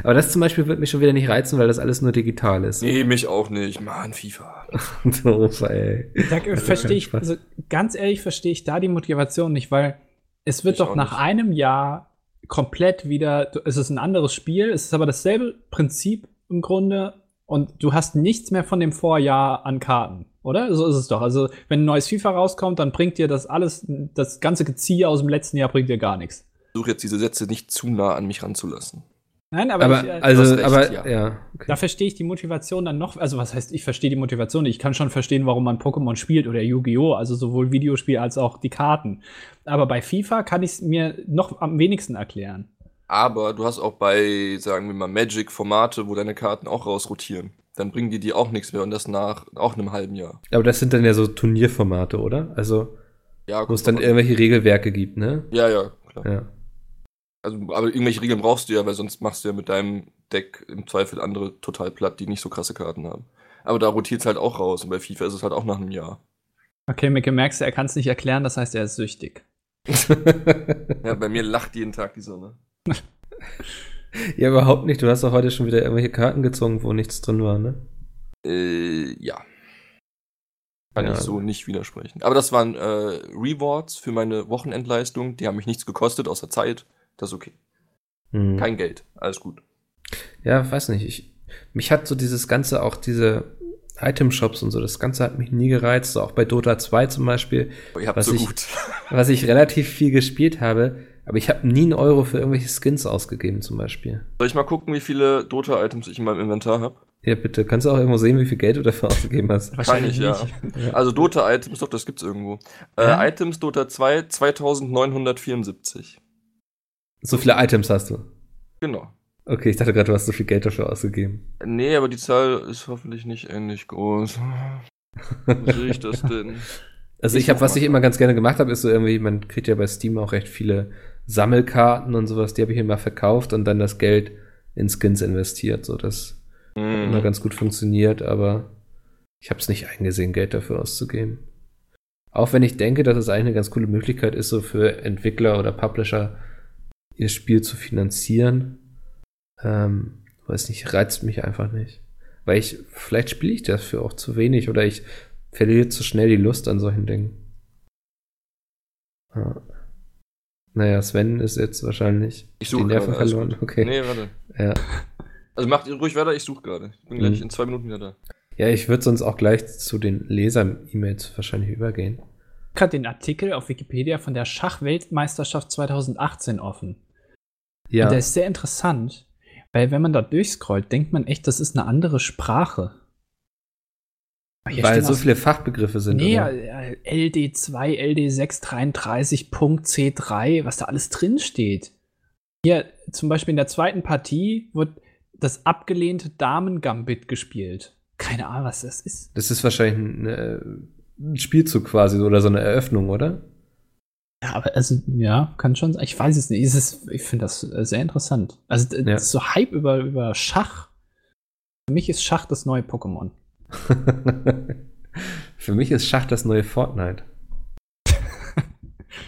[SPEAKER 2] Aber das zum Beispiel wird mich schon wieder nicht reizen, weil das alles nur digital ist.
[SPEAKER 3] Nee, mich auch nicht. Mann, FIFA.
[SPEAKER 2] Doof, ey.
[SPEAKER 4] Da verstehe ich, also ganz ehrlich verstehe ich da die Motivation nicht, weil es wird
[SPEAKER 3] Ich
[SPEAKER 4] doch nach
[SPEAKER 3] nicht.
[SPEAKER 4] einem Jahr komplett wieder, es ist ein anderes Spiel, es ist aber dasselbe Prinzip im Grunde und du hast nichts mehr von dem Vorjahr an Karten, oder? So ist es doch. Also, wenn ein neues FIFA rauskommt, dann bringt dir das alles, das ganze Gezieher aus dem letzten Jahr bringt dir gar nichts.
[SPEAKER 3] Ich versuche jetzt diese Sätze nicht zu nah an mich ranzulassen.
[SPEAKER 4] Nein, aber,
[SPEAKER 2] Aber,
[SPEAKER 4] ich, äh,
[SPEAKER 2] also,
[SPEAKER 3] recht,
[SPEAKER 2] aber,
[SPEAKER 3] ja.
[SPEAKER 2] ja. okay.
[SPEAKER 4] Da verstehe ich die Motivation dann noch, also was heißt, ich verstehe die Motivation nicht. Ich kann schon verstehen, warum man Pokémon spielt oder Yu-Gi-Oh!, also sowohl Videospiel als auch die Karten. Aber bei FIFA kann ich es mir noch am wenigsten erklären.
[SPEAKER 3] Aber du hast auch bei, sagen wir mal, Magic Formate, wo deine Karten auch rausrotieren. Dann bringen die dir auch nichts mehr und das nach auch einem halben Jahr.
[SPEAKER 2] Aber das sind dann ja so Turnierformate, oder? Also,
[SPEAKER 3] Ja,
[SPEAKER 2] wo es dann irgendwelche Regelwerke gibt, ne?
[SPEAKER 3] Ja, ja, klar.
[SPEAKER 2] Ja.
[SPEAKER 3] Also, aber irgendwelche Regeln brauchst du ja, weil sonst machst du ja mit deinem Deck im Zweifel andere total platt, die nicht so krasse Karten haben. Aber da rotiert es halt auch raus und bei FIFA ist es halt auch nach einem Jahr.
[SPEAKER 4] Okay, Micke, merkst du, er kann es nicht erklären, das heißt, er ist süchtig.
[SPEAKER 3] Ja, bei mir lacht jeden Tag die Sonne.
[SPEAKER 2] ja, überhaupt nicht. Du hast doch heute schon wieder irgendwelche Karten gezogen, wo nichts drin war, ne?
[SPEAKER 3] Äh, ja. Kann
[SPEAKER 2] Ja.
[SPEAKER 3] ich so nicht widersprechen. Aber das waren äh, Rewards für meine Wochenendleistung. Die haben mich nichts gekostet, außer Zeit. Das ist okay.
[SPEAKER 2] Hm.
[SPEAKER 3] Kein Geld. Alles gut.
[SPEAKER 2] Ja, weiß nicht. Ich, mich hat so dieses Ganze, auch diese Item-Shops und so, das Ganze hat mich nie gereizt. So auch bei Dota 2 zum Beispiel,
[SPEAKER 3] habt
[SPEAKER 2] Was
[SPEAKER 3] so
[SPEAKER 2] ich-
[SPEAKER 3] gut.
[SPEAKER 2] was ich relativ viel gespielt habe, aber ich habe nie einen Euro für irgendwelche Skins ausgegeben zum Beispiel.
[SPEAKER 3] Soll ich mal gucken, wie viele Dota-Items ich in meinem Inventar habe?
[SPEAKER 2] Ja, bitte. Kannst du auch irgendwo sehen, wie viel Geld du dafür ausgegeben hast?
[SPEAKER 3] Wahrscheinlich, ja. Also Dota-Items, doch, das gibt's irgendwo.
[SPEAKER 4] Ja?
[SPEAKER 3] Äh, Items Dota 2 2974.
[SPEAKER 2] So viele Items hast du.
[SPEAKER 3] Genau.
[SPEAKER 2] Okay, ich dachte gerade, du hast so viel Geld dafür ausgegeben.
[SPEAKER 3] Nee, aber die Zahl ist hoffentlich nicht ähnlich groß. Wie sehe ich das denn?
[SPEAKER 2] Also
[SPEAKER 3] Ich
[SPEAKER 2] ich habe, was ich immer ganz gerne gemacht habe, ist so irgendwie, man kriegt ja bei Steam auch recht viele Sammelkarten und sowas, die habe ich immer verkauft und dann das Geld in Skins investiert. So, das hat immer
[SPEAKER 3] Hm.
[SPEAKER 2] ganz gut funktioniert, aber ich habe es nicht eingesehen, Geld dafür auszugeben. Auch wenn ich denke, dass es eigentlich eine ganz coole Möglichkeit ist, so für Entwickler oder Publisher ihr Spiel zu finanzieren. Ähm, weiß nicht, reizt mich einfach nicht. Weil ich, vielleicht spiele ich dafür auch zu wenig oder ich verliere zu schnell die Lust an solchen Dingen. Ja. Naja, Sven ist jetzt wahrscheinlich
[SPEAKER 3] Ich
[SPEAKER 2] die
[SPEAKER 3] suche
[SPEAKER 2] Nerven
[SPEAKER 3] gerade,
[SPEAKER 2] verloren. Okay.
[SPEAKER 3] Nee, warte.
[SPEAKER 2] Ja.
[SPEAKER 3] Also macht ruhig weiter, ich suche gerade. Ich bin gleich
[SPEAKER 2] Mhm.
[SPEAKER 3] in zwei Minuten wieder da.
[SPEAKER 2] ja, ich würde sonst auch gleich zu den Leser-E-Mails wahrscheinlich übergehen.
[SPEAKER 4] gerade den Artikel auf Wikipedia von der Schachweltmeisterschaft 2018 offen.
[SPEAKER 2] Ja,
[SPEAKER 4] Und der ist sehr interessant, weil wenn man da durchscrollt, denkt man echt, das ist eine andere Sprache. Hier
[SPEAKER 2] weil so viele Fachbegriffe sind.
[SPEAKER 4] Nee,
[SPEAKER 2] oder?
[SPEAKER 4] äh, LD2, LD633, Punkt C3, was da alles drin steht. Hier zum Beispiel in der zweiten Partie wird das abgelehnte Damen-Gambit gespielt. Keine Ahnung, was das ist.
[SPEAKER 2] Das ist wahrscheinlich ein, äh, ein Spielzug quasi oder so eine Eröffnung, oder?
[SPEAKER 4] Ja, aber also, ja, kann schon sein. Ich weiß es nicht. Es ich finde das äh, sehr interessant. Also,
[SPEAKER 2] Ja.
[SPEAKER 4] das ist so Hype über, über Schach. Für mich ist Schach das neue Pokémon.
[SPEAKER 2] Für mich ist Schach das neue Fortnite.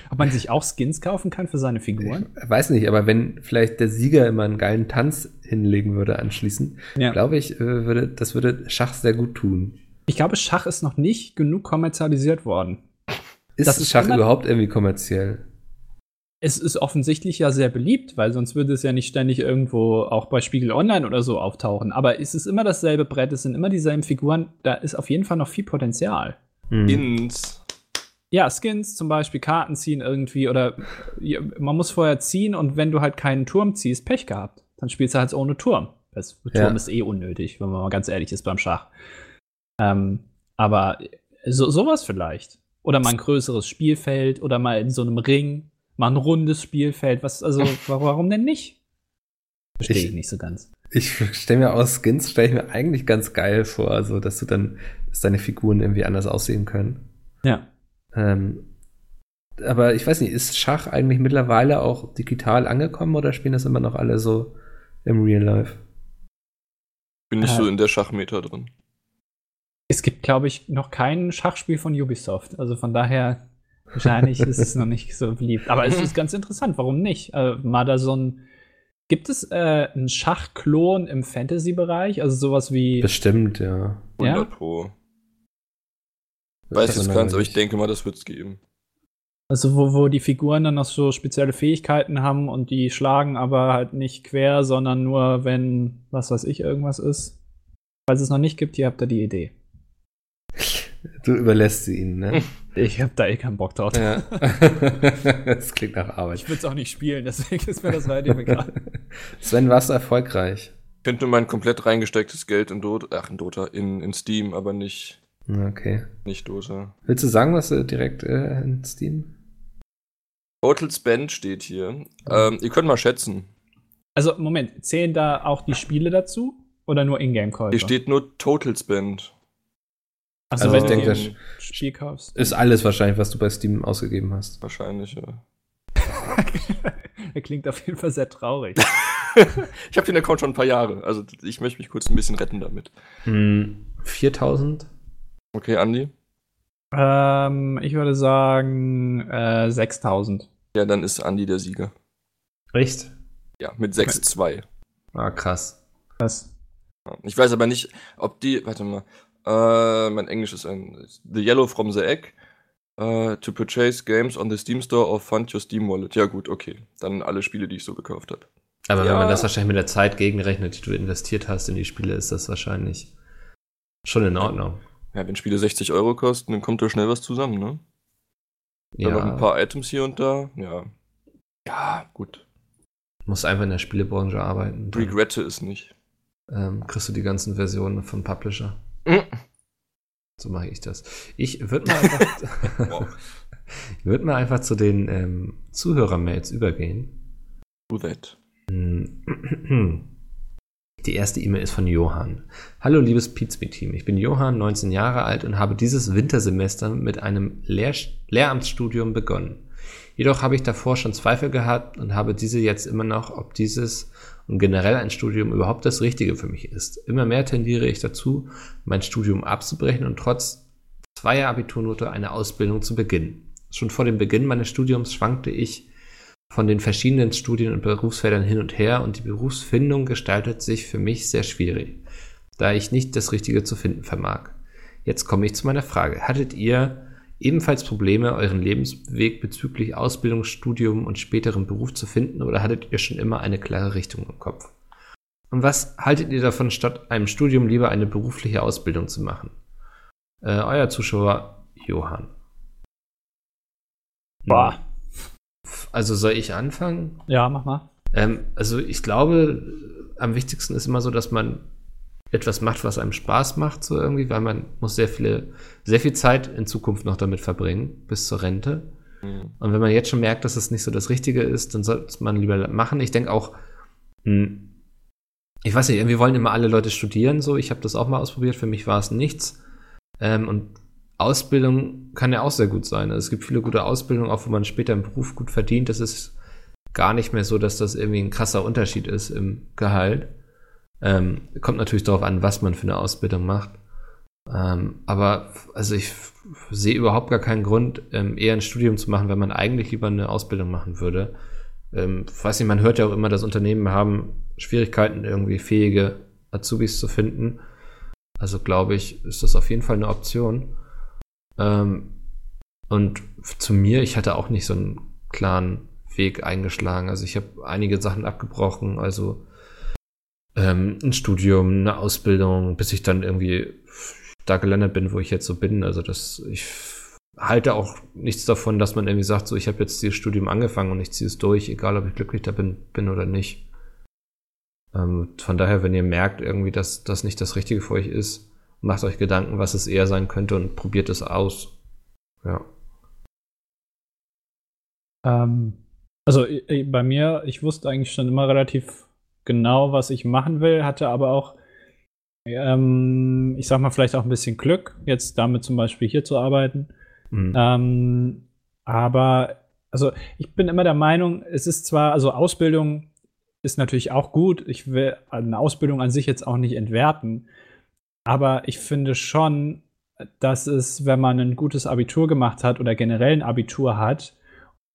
[SPEAKER 4] Ob man sich auch Skins kaufen kann für seine Figuren?
[SPEAKER 2] Ich weiß nicht, aber wenn vielleicht der Sieger immer einen geilen Tanz hinlegen würde anschließend,
[SPEAKER 4] Ja.
[SPEAKER 2] glaube ich, äh, würde, das würde Schach sehr gut tun.
[SPEAKER 4] Ich glaube, Schach ist noch nicht genug kommerzialisiert worden.
[SPEAKER 2] Ist,
[SPEAKER 4] Das ist
[SPEAKER 2] Schach
[SPEAKER 4] immer-
[SPEAKER 2] überhaupt irgendwie kommerziell?
[SPEAKER 4] Es ist offensichtlich ja sehr beliebt, weil sonst würde es ja nicht ständig irgendwo auch bei Spiegel Online oder so auftauchen. Aber es ist immer dasselbe Brett, es sind immer dieselben Figuren. Da ist auf jeden Fall noch viel Potenzial.
[SPEAKER 2] Hm.
[SPEAKER 3] Ins.
[SPEAKER 4] Ja, Skins zum Beispiel, Karten ziehen irgendwie oder ja, man muss vorher ziehen und wenn du halt keinen Turm ziehst, Pech gehabt. Dann spielst du halt ohne Turm. Das Turm
[SPEAKER 2] Ja.
[SPEAKER 4] ist eh unnötig, wenn man mal ganz ehrlich ist beim Schach. Ähm, aber so, sowas vielleicht. Oder mal ein größeres Spielfeld oder mal in so einem Ring, mal ein rundes Spielfeld. Was, also, wa- warum denn nicht? Verstehe ich,
[SPEAKER 2] Ich-
[SPEAKER 4] nicht so ganz.
[SPEAKER 2] Ich stelle mir aus Skins, stelle ich mir eigentlich ganz geil vor, also dass du dann, dass deine Figuren irgendwie anders aussehen können.
[SPEAKER 4] Ja.
[SPEAKER 2] Ähm, aber ich weiß nicht, ist Schach eigentlich mittlerweile auch digital angekommen oder spielen das immer noch alle so im Real Life?
[SPEAKER 3] Bin nicht
[SPEAKER 4] Äh.
[SPEAKER 3] so in der Schachmeter drin.
[SPEAKER 4] Es gibt, glaube ich, noch kein Schachspiel von Ubisoft. Also von daher, wahrscheinlich ist es noch nicht so beliebt. Aber es ist ganz interessant, warum nicht? Äh, mal da so ein. Gibt es äh, einen Schachklon im Fantasy-Bereich? Also sowas wie.
[SPEAKER 2] Bestimmt, ja.
[SPEAKER 3] 100
[SPEAKER 4] Ja?
[SPEAKER 3] Pro. Weiß jetzt
[SPEAKER 2] aber
[SPEAKER 3] ganz, aber
[SPEAKER 2] nicht.
[SPEAKER 3] ich denke mal, das wird es geben.
[SPEAKER 4] Also wo, wo die Figuren dann noch so spezielle Fähigkeiten haben und die schlagen aber halt nicht quer, sondern nur, wenn, was weiß ich, irgendwas ist. Falls es noch nicht gibt, hier habt ihr die Idee.
[SPEAKER 2] Du überlässt sie ihnen, ne?
[SPEAKER 4] Ich hab da eh keinen Bock drauf.
[SPEAKER 2] ja. das klingt nach Arbeit.
[SPEAKER 4] Ich würde es auch nicht spielen, deswegen ist mir das weiter egal.
[SPEAKER 2] Sven, warst du erfolgreich?
[SPEAKER 3] Ich könnte mein komplett reingestecktes Geld in Dota, ach in Dota, in, in Steam, aber nicht,
[SPEAKER 2] Okay.
[SPEAKER 3] nicht Dota.
[SPEAKER 2] Willst du sagen, was du direkt äh, in Steam?
[SPEAKER 3] Total Spend steht hier. Ähm, ihr könnt mal schätzen.
[SPEAKER 4] Also, Moment, zählen da auch die Spiele dazu? Oder nur Ingame-Käufe?
[SPEAKER 3] Hier steht nur Total Spend.
[SPEAKER 4] Also,
[SPEAKER 2] Also ich denke,
[SPEAKER 4] ein Spiel kaufst.
[SPEAKER 2] Ist alles wahrscheinlich, was du bei Steam ausgegeben hast.
[SPEAKER 3] Wahrscheinlich, ja.
[SPEAKER 4] er klingt auf jeden Fall sehr traurig.
[SPEAKER 3] Ich habe den Account schon ein paar Jahre, also ich möchte mich kurz ein bisschen retten damit.
[SPEAKER 2] Hm, 4000?
[SPEAKER 3] Okay, Andi?
[SPEAKER 4] ähm, ich würde sagen äh, 6000.
[SPEAKER 3] Ja, dann ist Andi der Sieger.
[SPEAKER 2] Echt?
[SPEAKER 3] Ja, mit 6-2.
[SPEAKER 2] Ah, krass.
[SPEAKER 4] Das.
[SPEAKER 3] Ja. Ich weiß aber nicht, ob die, warte mal, äh, mein Englisch ist ein, The Yellow from the Egg, äh, to purchase games on the Steam Store or fund your Steam Wallet. Ja gut, okay. Dann alle Spiele, die ich so gekauft habe.
[SPEAKER 2] Aber wenn
[SPEAKER 3] Ja.
[SPEAKER 2] man das wahrscheinlich mit der Zeit gegenrechnet, die du investiert hast in die Spiele, ist das wahrscheinlich schon in Ordnung.
[SPEAKER 3] Ja, wenn Spiele 60 Euro kosten, dann kommt da schnell was zusammen, ne? Dann noch ein paar Items hier und da, ja. Ja, gut.
[SPEAKER 2] musst einfach in der Spielebranche arbeiten.
[SPEAKER 3] Regrette es nicht.
[SPEAKER 2] ähm, kriegst du die ganzen Versionen vom Publisher. So mache ich das. Ich würde mal einfach,
[SPEAKER 3] Wow.
[SPEAKER 2] ich würd mal einfach zu den ähm, Zuhörermails übergehen.
[SPEAKER 3] Do that.
[SPEAKER 2] Die erste E-Mail ist von Johann. Hallo liebes Pizme-Team, ich bin Johann, 19 Jahre alt und habe dieses Wintersemester mit einem Lehr Lehramtsstudium begonnen. Jedoch habe ich davor schon Zweifel gehabt und habe diese jetzt immer noch, ob dieses und generell ein Studium überhaupt das Richtige für mich ist. Immer mehr tendiere ich dazu, mein Studium abzubrechen und trotz zweier Abiturnote eine Ausbildung zu beginnen. Schon vor dem Beginn meines Studiums schwankte ich von den verschiedenen Studien- und Berufsfeldern hin und her und die Berufsfindung gestaltet sich für mich sehr schwierig, da ich nicht das Richtige zu finden vermag. Jetzt komme ich zu meiner Frage. Hattet ihr ebenfalls Probleme, euren Lebensweg bezüglich Ausbildung, Studium und späterem Beruf zu finden oder hattet ihr schon immer eine klare Richtung im Kopf? Und was haltet ihr davon, statt einem Studium lieber eine berufliche Ausbildung zu machen? Äh, euer Zuschauer Johann.
[SPEAKER 4] Boah.
[SPEAKER 2] Also soll ich anfangen?
[SPEAKER 4] Ja, mach mal.
[SPEAKER 2] Ähm, also ich glaube, am wichtigsten ist immer so, dass man etwas macht, was einem Spaß macht, so irgendwie, weil man muss sehr viele, sehr viel Zeit in Zukunft noch damit verbringen, bis zur Rente.
[SPEAKER 3] Mhm.
[SPEAKER 2] Und wenn man jetzt schon merkt, dass es nicht so das Richtige ist, dann sollte man lieber machen. Ich denke auch, mh, ich weiß nicht, irgendwie wollen immer alle Leute studieren, so. Ich habe das auch mal ausprobiert, für mich war es nichts. Ähm, und Ausbildung kann ja auch sehr gut sein. Also es gibt viele gute Ausbildungen, auch wo man später im Beruf gut verdient. Das ist gar nicht mehr so, dass das irgendwie ein krasser Unterschied ist im Gehalt. Ähm, kommt natürlich darauf an, was man für eine Ausbildung macht. Ähm, aber also ich sehe überhaupt gar keinen Grund, ähm, eher ein Studium zu machen, wenn man eigentlich lieber eine Ausbildung machen würde. Ähm, weiß nicht, man hört ja auch immer, dass Unternehmen haben Schwierigkeiten, irgendwie fähige Azubis zu finden. Also glaube ich, ist das auf jeden Fall eine Option. Ähm, und zu mir, ich hatte auch nicht so einen klaren Weg eingeschlagen. Also ich habe einige Sachen abgebrochen, also ähm, ein Studium, eine Ausbildung, bis ich dann irgendwie da gelandet bin, wo ich jetzt so bin. Also das, ich halte auch nichts davon, dass man irgendwie sagt, so ich habe jetzt dieses Studium angefangen und ich ziehe es durch, egal ob ich glücklich da bin, bin oder nicht. Ähm, von daher, wenn ihr merkt irgendwie, dass das nicht das Richtige für euch ist, macht euch Gedanken, was es eher sein könnte und probiert es aus. Ja.
[SPEAKER 4] Ähm, also bei mir, ich wusste eigentlich schon immer relativ genau, was ich machen will, hatte aber auch, ähm, ich sag mal, vielleicht auch ein bisschen Glück, jetzt damit zum Beispiel hier zu arbeiten. Mhm. Ähm, aber, also ich bin immer der Meinung, es ist zwar, also Ausbildung ist natürlich auch gut. Ich will eine Ausbildung an sich jetzt auch nicht entwerten. Aber ich finde schon, dass es, wenn man ein gutes Abitur gemacht hat oder generell ein Abitur hat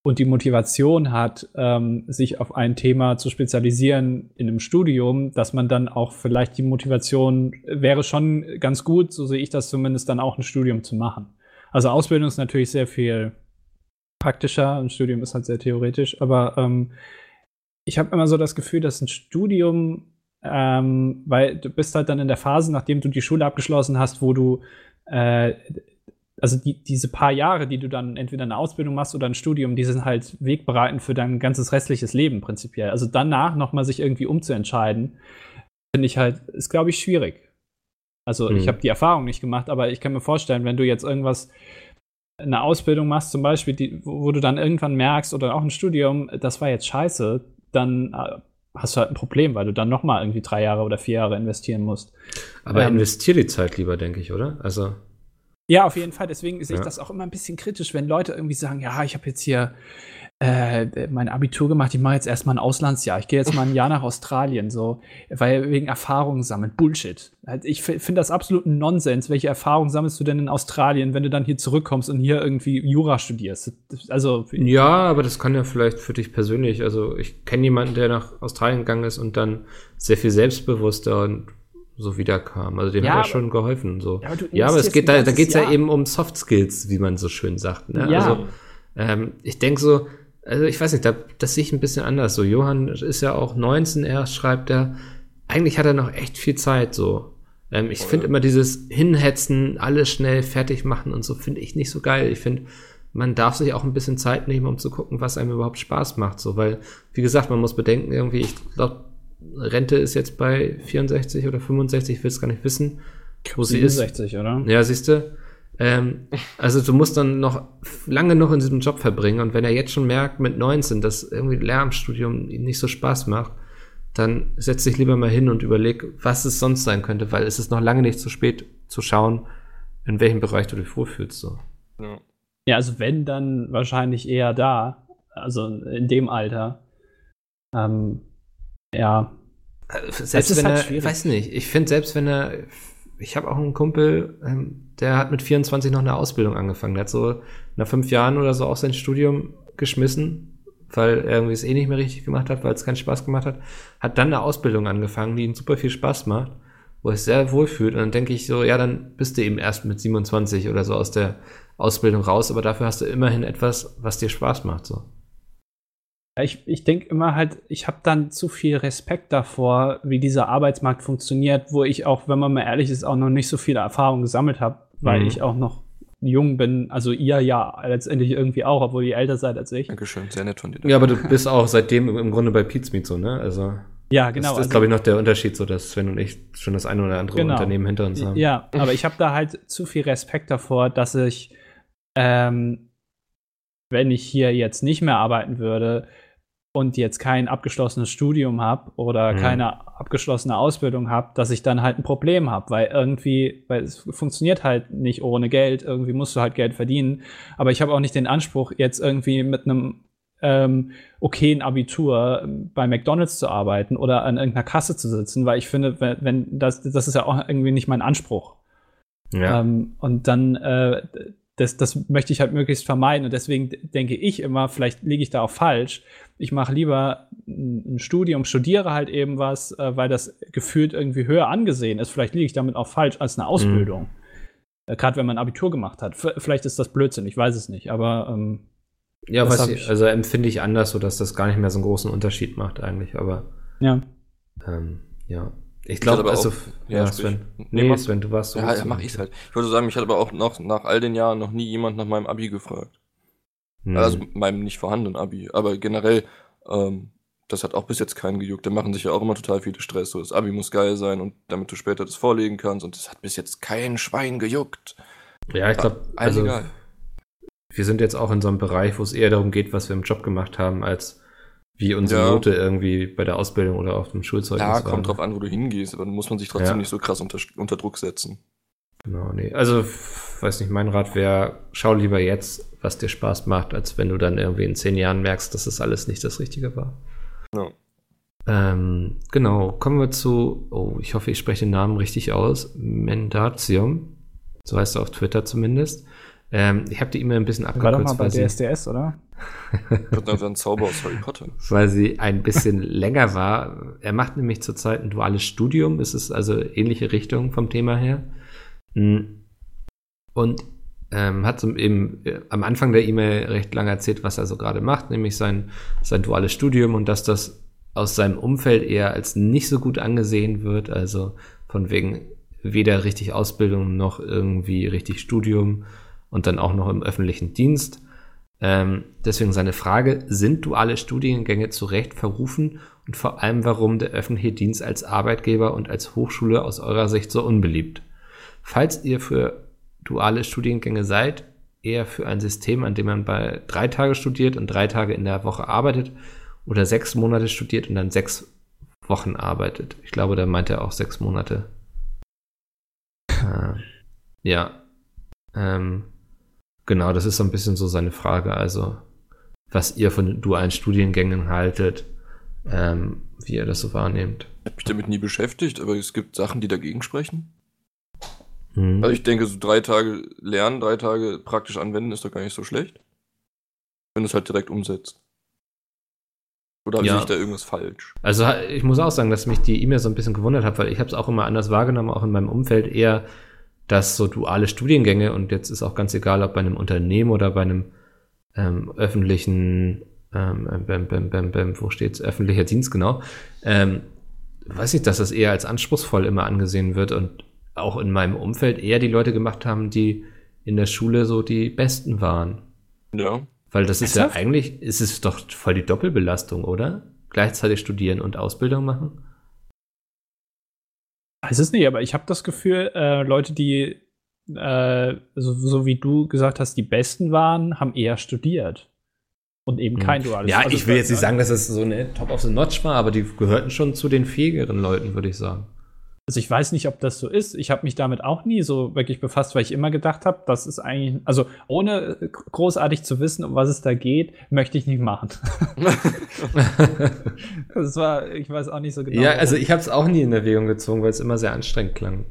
[SPEAKER 4] und die Motivation hat, ähm, sich auf ein Thema zu spezialisieren in einem Studium, dass man dann auch vielleicht die Motivation wäre schon ganz gut, so sehe ich das zumindest, dann auch ein Studium zu machen. Also Ausbildung ist natürlich sehr viel praktischer, ein Studium ist halt sehr theoretisch, aber ähm, ich habe immer so das Gefühl, dass ein Studium, ähm, weil du bist halt dann in der Phase, nachdem du die Schule abgeschlossen hast, wo du äh, also die, diese paar Jahre, die du dann entweder eine Ausbildung machst oder ein Studium, die sind halt wegbereitend für dein ganzes restliches Leben prinzipiell. Also danach nochmal sich irgendwie umzuentscheiden, finde ich halt, ist glaube ich schwierig. Also mhm. ich habe die Erfahrung nicht gemacht, aber ich kann mir vorstellen, wenn du jetzt irgendwas eine Ausbildung machst, zum Beispiel, die, wo, du dann irgendwann merkst oder auch ein Studium, das war jetzt scheiße, dann äh, hast du halt ein Problem, weil du dann nochmal irgendwie drei Jahre oder vier Jahre investieren musst.
[SPEAKER 2] Aber ähm, investier die Zeit lieber, denke ich, oder? Also.
[SPEAKER 4] Ja, auf jeden Fall. Deswegen sehe ich ja. das auch immer ein bisschen kritisch, wenn Leute irgendwie sagen, ja, ich habe jetzt hier äh, mein Abitur gemacht, ich mache jetzt erstmal ein Auslandsjahr. Ich gehe jetzt mal ein Jahr nach Australien, so, weil wegen Erfahrungen sammeln. Bullshit. Halt, ich finde das absolut ein Nonsens. Welche Erfahrungen sammelst du denn in Australien, wenn du dann hier zurückkommst und hier irgendwie Jura studierst? Also.
[SPEAKER 2] Ja, aber das kann ja vielleicht für dich persönlich. Also, ich kenne jemanden, der nach Australien gegangen ist und dann sehr viel selbstbewusster und so wiederkam. Also dem ja, hat er schon geholfen. So. Ja, aber, ja, aber es geht da, da geht es ja eben um Soft Skills, wie man so schön sagt. Ne? Ja. Also ähm, ich denke so, also ich weiß nicht, da, das sehe ich ein bisschen anders. So, Johann ist ja auch 19 erst, schreibt er. Eigentlich hat er noch echt viel Zeit, so. Ähm, ich oh, finde immer dieses Hinhetzen, alles schnell fertig machen und so, finde ich nicht so geil. Ich finde, man darf sich auch ein bisschen Zeit nehmen, um zu gucken, was einem überhaupt Spaß macht, so, weil, wie gesagt, man muss bedenken, irgendwie, ich glaube, Rente ist jetzt bei 64 oder 65, ich will es gar nicht wissen,
[SPEAKER 4] wo 67, sie ist. oder?
[SPEAKER 2] Ja, siehst du. Ähm, also du musst dann noch lange noch in diesem Job verbringen und wenn er jetzt schon merkt mit 19, dass irgendwie Lehramtsstudium ihm nicht so Spaß macht, dann setz dich lieber mal hin und überleg, was es sonst sein könnte, weil es ist noch lange nicht zu spät zu schauen, in welchem Bereich du dich wohlfühlst. So.
[SPEAKER 4] Ja. ja, also wenn, dann wahrscheinlich eher da, also in dem Alter. Ähm, ja.
[SPEAKER 2] Also selbst wenn halt er, weiß nicht, ich finde selbst wenn er ich habe auch einen Kumpel, ähm, der hat mit 24 noch eine Ausbildung angefangen. Der hat so nach fünf Jahren oder so auch sein Studium geschmissen, weil er irgendwie es eh nicht mehr richtig gemacht hat, weil es keinen Spaß gemacht hat. Hat dann eine Ausbildung angefangen, die ihm super viel Spaß macht, wo er sich sehr wohl fühlt. Und dann denke ich so, ja, dann bist du eben erst mit 27 oder so aus der Ausbildung raus, aber dafür hast du immerhin etwas, was dir Spaß macht. So.
[SPEAKER 4] Ich, ich denke immer halt, ich habe dann zu viel Respekt davor, wie dieser Arbeitsmarkt funktioniert, wo ich auch, wenn man mal ehrlich ist, auch noch nicht so viele Erfahrungen gesammelt habe, weil mhm. ich auch noch jung bin. Also ihr ja letztendlich irgendwie auch, obwohl ihr älter seid als ich.
[SPEAKER 3] Dankeschön, sehr nett von dir.
[SPEAKER 2] Ja, aber du bist auch seitdem im Grunde bei Pizmeet so, ne? Also.
[SPEAKER 4] Ja, genau.
[SPEAKER 2] Das ist, also, glaube ich, noch der Unterschied, so dass Sven und ich schon das eine oder andere genau. Unternehmen hinter uns haben.
[SPEAKER 4] Ja, aber ich habe da halt zu viel Respekt davor, dass ich, ähm, wenn ich hier jetzt nicht mehr arbeiten würde, und jetzt kein abgeschlossenes Studium habe oder mhm. keine abgeschlossene Ausbildung habe, dass ich dann halt ein Problem habe, weil irgendwie, weil es funktioniert halt nicht ohne Geld, irgendwie musst du halt Geld verdienen, aber ich habe auch nicht den Anspruch, jetzt irgendwie mit einem ähm, okayen Abitur ähm, bei McDonalds zu arbeiten oder an irgendeiner Kasse zu sitzen, weil ich finde, wenn, wenn das, das ist ja auch irgendwie nicht mein Anspruch.
[SPEAKER 2] Ja.
[SPEAKER 4] Ähm, und dann, äh, das, das möchte ich halt möglichst vermeiden. Und deswegen denke ich immer, vielleicht liege ich da auch falsch. Ich mache lieber ein Studium, studiere halt eben was, äh, weil das gefühlt irgendwie höher angesehen ist. Vielleicht liege ich damit auch falsch als eine Ausbildung. Äh, Gerade wenn man Abitur gemacht hat. Vielleicht ist das Blödsinn, ich weiß es nicht. Aber ähm,
[SPEAKER 2] ja, was ich, also empfinde ich anders, so dass das gar nicht mehr so einen großen Unterschied macht eigentlich, aber
[SPEAKER 4] ja.
[SPEAKER 2] ähm, ja. Ich glaube, also,
[SPEAKER 3] auch-
[SPEAKER 2] ja,
[SPEAKER 3] ja,
[SPEAKER 2] Sven. Nee, Sven, du warst so.
[SPEAKER 3] Ja, ja mach ich's halt. Ich wollte sagen, mich hat aber auch noch nach all den Jahren noch nie jemand nach meinem Abi gefragt.
[SPEAKER 2] Hm.
[SPEAKER 3] Also meinem nicht vorhandenen Abi. Aber generell, ähm, das hat auch bis jetzt keinen gejuckt. Da machen sich ja auch immer total viele Stress. So, das Abi muss geil sein und damit du später das vorlegen kannst. Und das hat bis jetzt kein Schwein gejuckt.
[SPEAKER 2] ja, ich glaube, also
[SPEAKER 3] egal.
[SPEAKER 2] wir sind jetzt auch in so einem Bereich, wo es eher darum geht, was wir im Job gemacht haben, als wie unsere
[SPEAKER 3] Ja.
[SPEAKER 2] Note irgendwie bei der Ausbildung oder auf dem Schulzeugnis
[SPEAKER 3] Ja,
[SPEAKER 2] war.
[SPEAKER 3] kommt
[SPEAKER 2] ne?
[SPEAKER 3] drauf an, wo du hingehst. Aber dann muss man sich trotzdem
[SPEAKER 2] Ja.
[SPEAKER 3] nicht so krass unter, unter Druck setzen.
[SPEAKER 2] Genau, nee. Also, weiß nicht, mein Rat wäre, schau lieber jetzt, was dir Spaß macht, als wenn du dann irgendwie in zehn Jahren merkst, dass das alles nicht das Richtige war.
[SPEAKER 3] Ja.
[SPEAKER 2] Ähm, genau, kommen wir zu, oh, ich hoffe, ich spreche den Namen richtig aus, Mendatium, so heißt er auf Twitter zumindest. Ähm, ich habe die E-Mail ein bisschen
[SPEAKER 4] War doch mal
[SPEAKER 2] abgekürzt,
[SPEAKER 4] bei
[SPEAKER 2] weil sie,
[SPEAKER 4] DSDS, oder?
[SPEAKER 3] Wird einfach ein Zauber aus Harry Potter.
[SPEAKER 2] weil sie ein bisschen länger war. Er macht nämlich zurzeit ein duales Studium, es ist also ähnliche Richtung vom Thema her. Mm. Und ähm, hat so eben äh, am Anfang der E-Mail recht lange erzählt, was er so gerade macht, nämlich sein, sein duales Studium und dass das aus seinem Umfeld eher als nicht so gut angesehen wird, also von wegen weder richtig Ausbildung noch irgendwie richtig Studium und dann auch noch im öffentlichen Dienst. Ähm, deswegen seine Frage, sind duale Studiengänge zu Recht verrufen und vor allem warum der öffentliche Dienst als Arbeitgeber und als Hochschule aus eurer Sicht so unbeliebt? Falls ihr für duale Studiengänge seid, eher für ein System, an dem man bei drei Tage studiert und drei Tage in der Woche arbeitet oder sechs Monate studiert und dann sechs Wochen arbeitet. Ich glaube, da meint er auch sechs Monate. Äh, ja. Ähm, genau, das ist so ein bisschen so seine Frage. Also, was ihr von dualen Studiengängen haltet, ähm, wie ihr das so wahrnehmt.
[SPEAKER 3] Ich habe mich damit nie beschäftigt, aber es gibt Sachen, die dagegen sprechen.
[SPEAKER 2] Hm.
[SPEAKER 3] Also ich denke, so drei Tage lernen, drei Tage praktisch anwenden, ist doch gar nicht so schlecht. Wenn du es halt direkt umsetzt. Oder
[SPEAKER 2] Ja.
[SPEAKER 3] ich da irgendwas falsch?
[SPEAKER 2] Also ich muss auch sagen, dass mich die E-Mail so ein bisschen gewundert hat, weil ich habe es auch immer anders wahrgenommen, auch in meinem Umfeld eher, dass so duale Studiengänge und jetzt ist auch ganz egal, ob bei einem Unternehmen oder bei einem ähm, öffentlichen, ähm, bäm, bäm, bäm, bäm, wo steht's, öffentlicher Dienst genau, ähm, weiß ich, dass das eher als anspruchsvoll immer angesehen wird und auch in meinem Umfeld eher die Leute gemacht haben, die in der Schule so die Besten waren.
[SPEAKER 3] Ja.
[SPEAKER 2] Weil das ist
[SPEAKER 4] Ernsthaft?
[SPEAKER 2] ja eigentlich, ist es doch voll die Doppelbelastung, oder? Gleichzeitig studieren und Ausbildung machen?
[SPEAKER 4] Weiß es nicht, aber ich habe das Gefühl, äh, Leute, die äh, so, so wie du gesagt hast, die Besten waren, haben eher studiert. Und eben kein duales
[SPEAKER 2] Ja,
[SPEAKER 4] also,
[SPEAKER 2] ich will jetzt nicht sagen, dass es so eine Top of the Notch war, aber die gehörten schon zu den fähigeren Leuten, würde ich sagen.
[SPEAKER 4] Also ich weiß nicht, ob das so ist. Ich habe mich damit auch nie so wirklich befasst, weil ich immer gedacht habe, das ist eigentlich, also ohne äh, großartig zu wissen, um was es da geht, möchte ich nicht machen. das war, ich weiß auch nicht so genau.
[SPEAKER 2] ja, also ich habe es auch nie in Erwägung gezogen, weil es immer sehr anstrengend klang.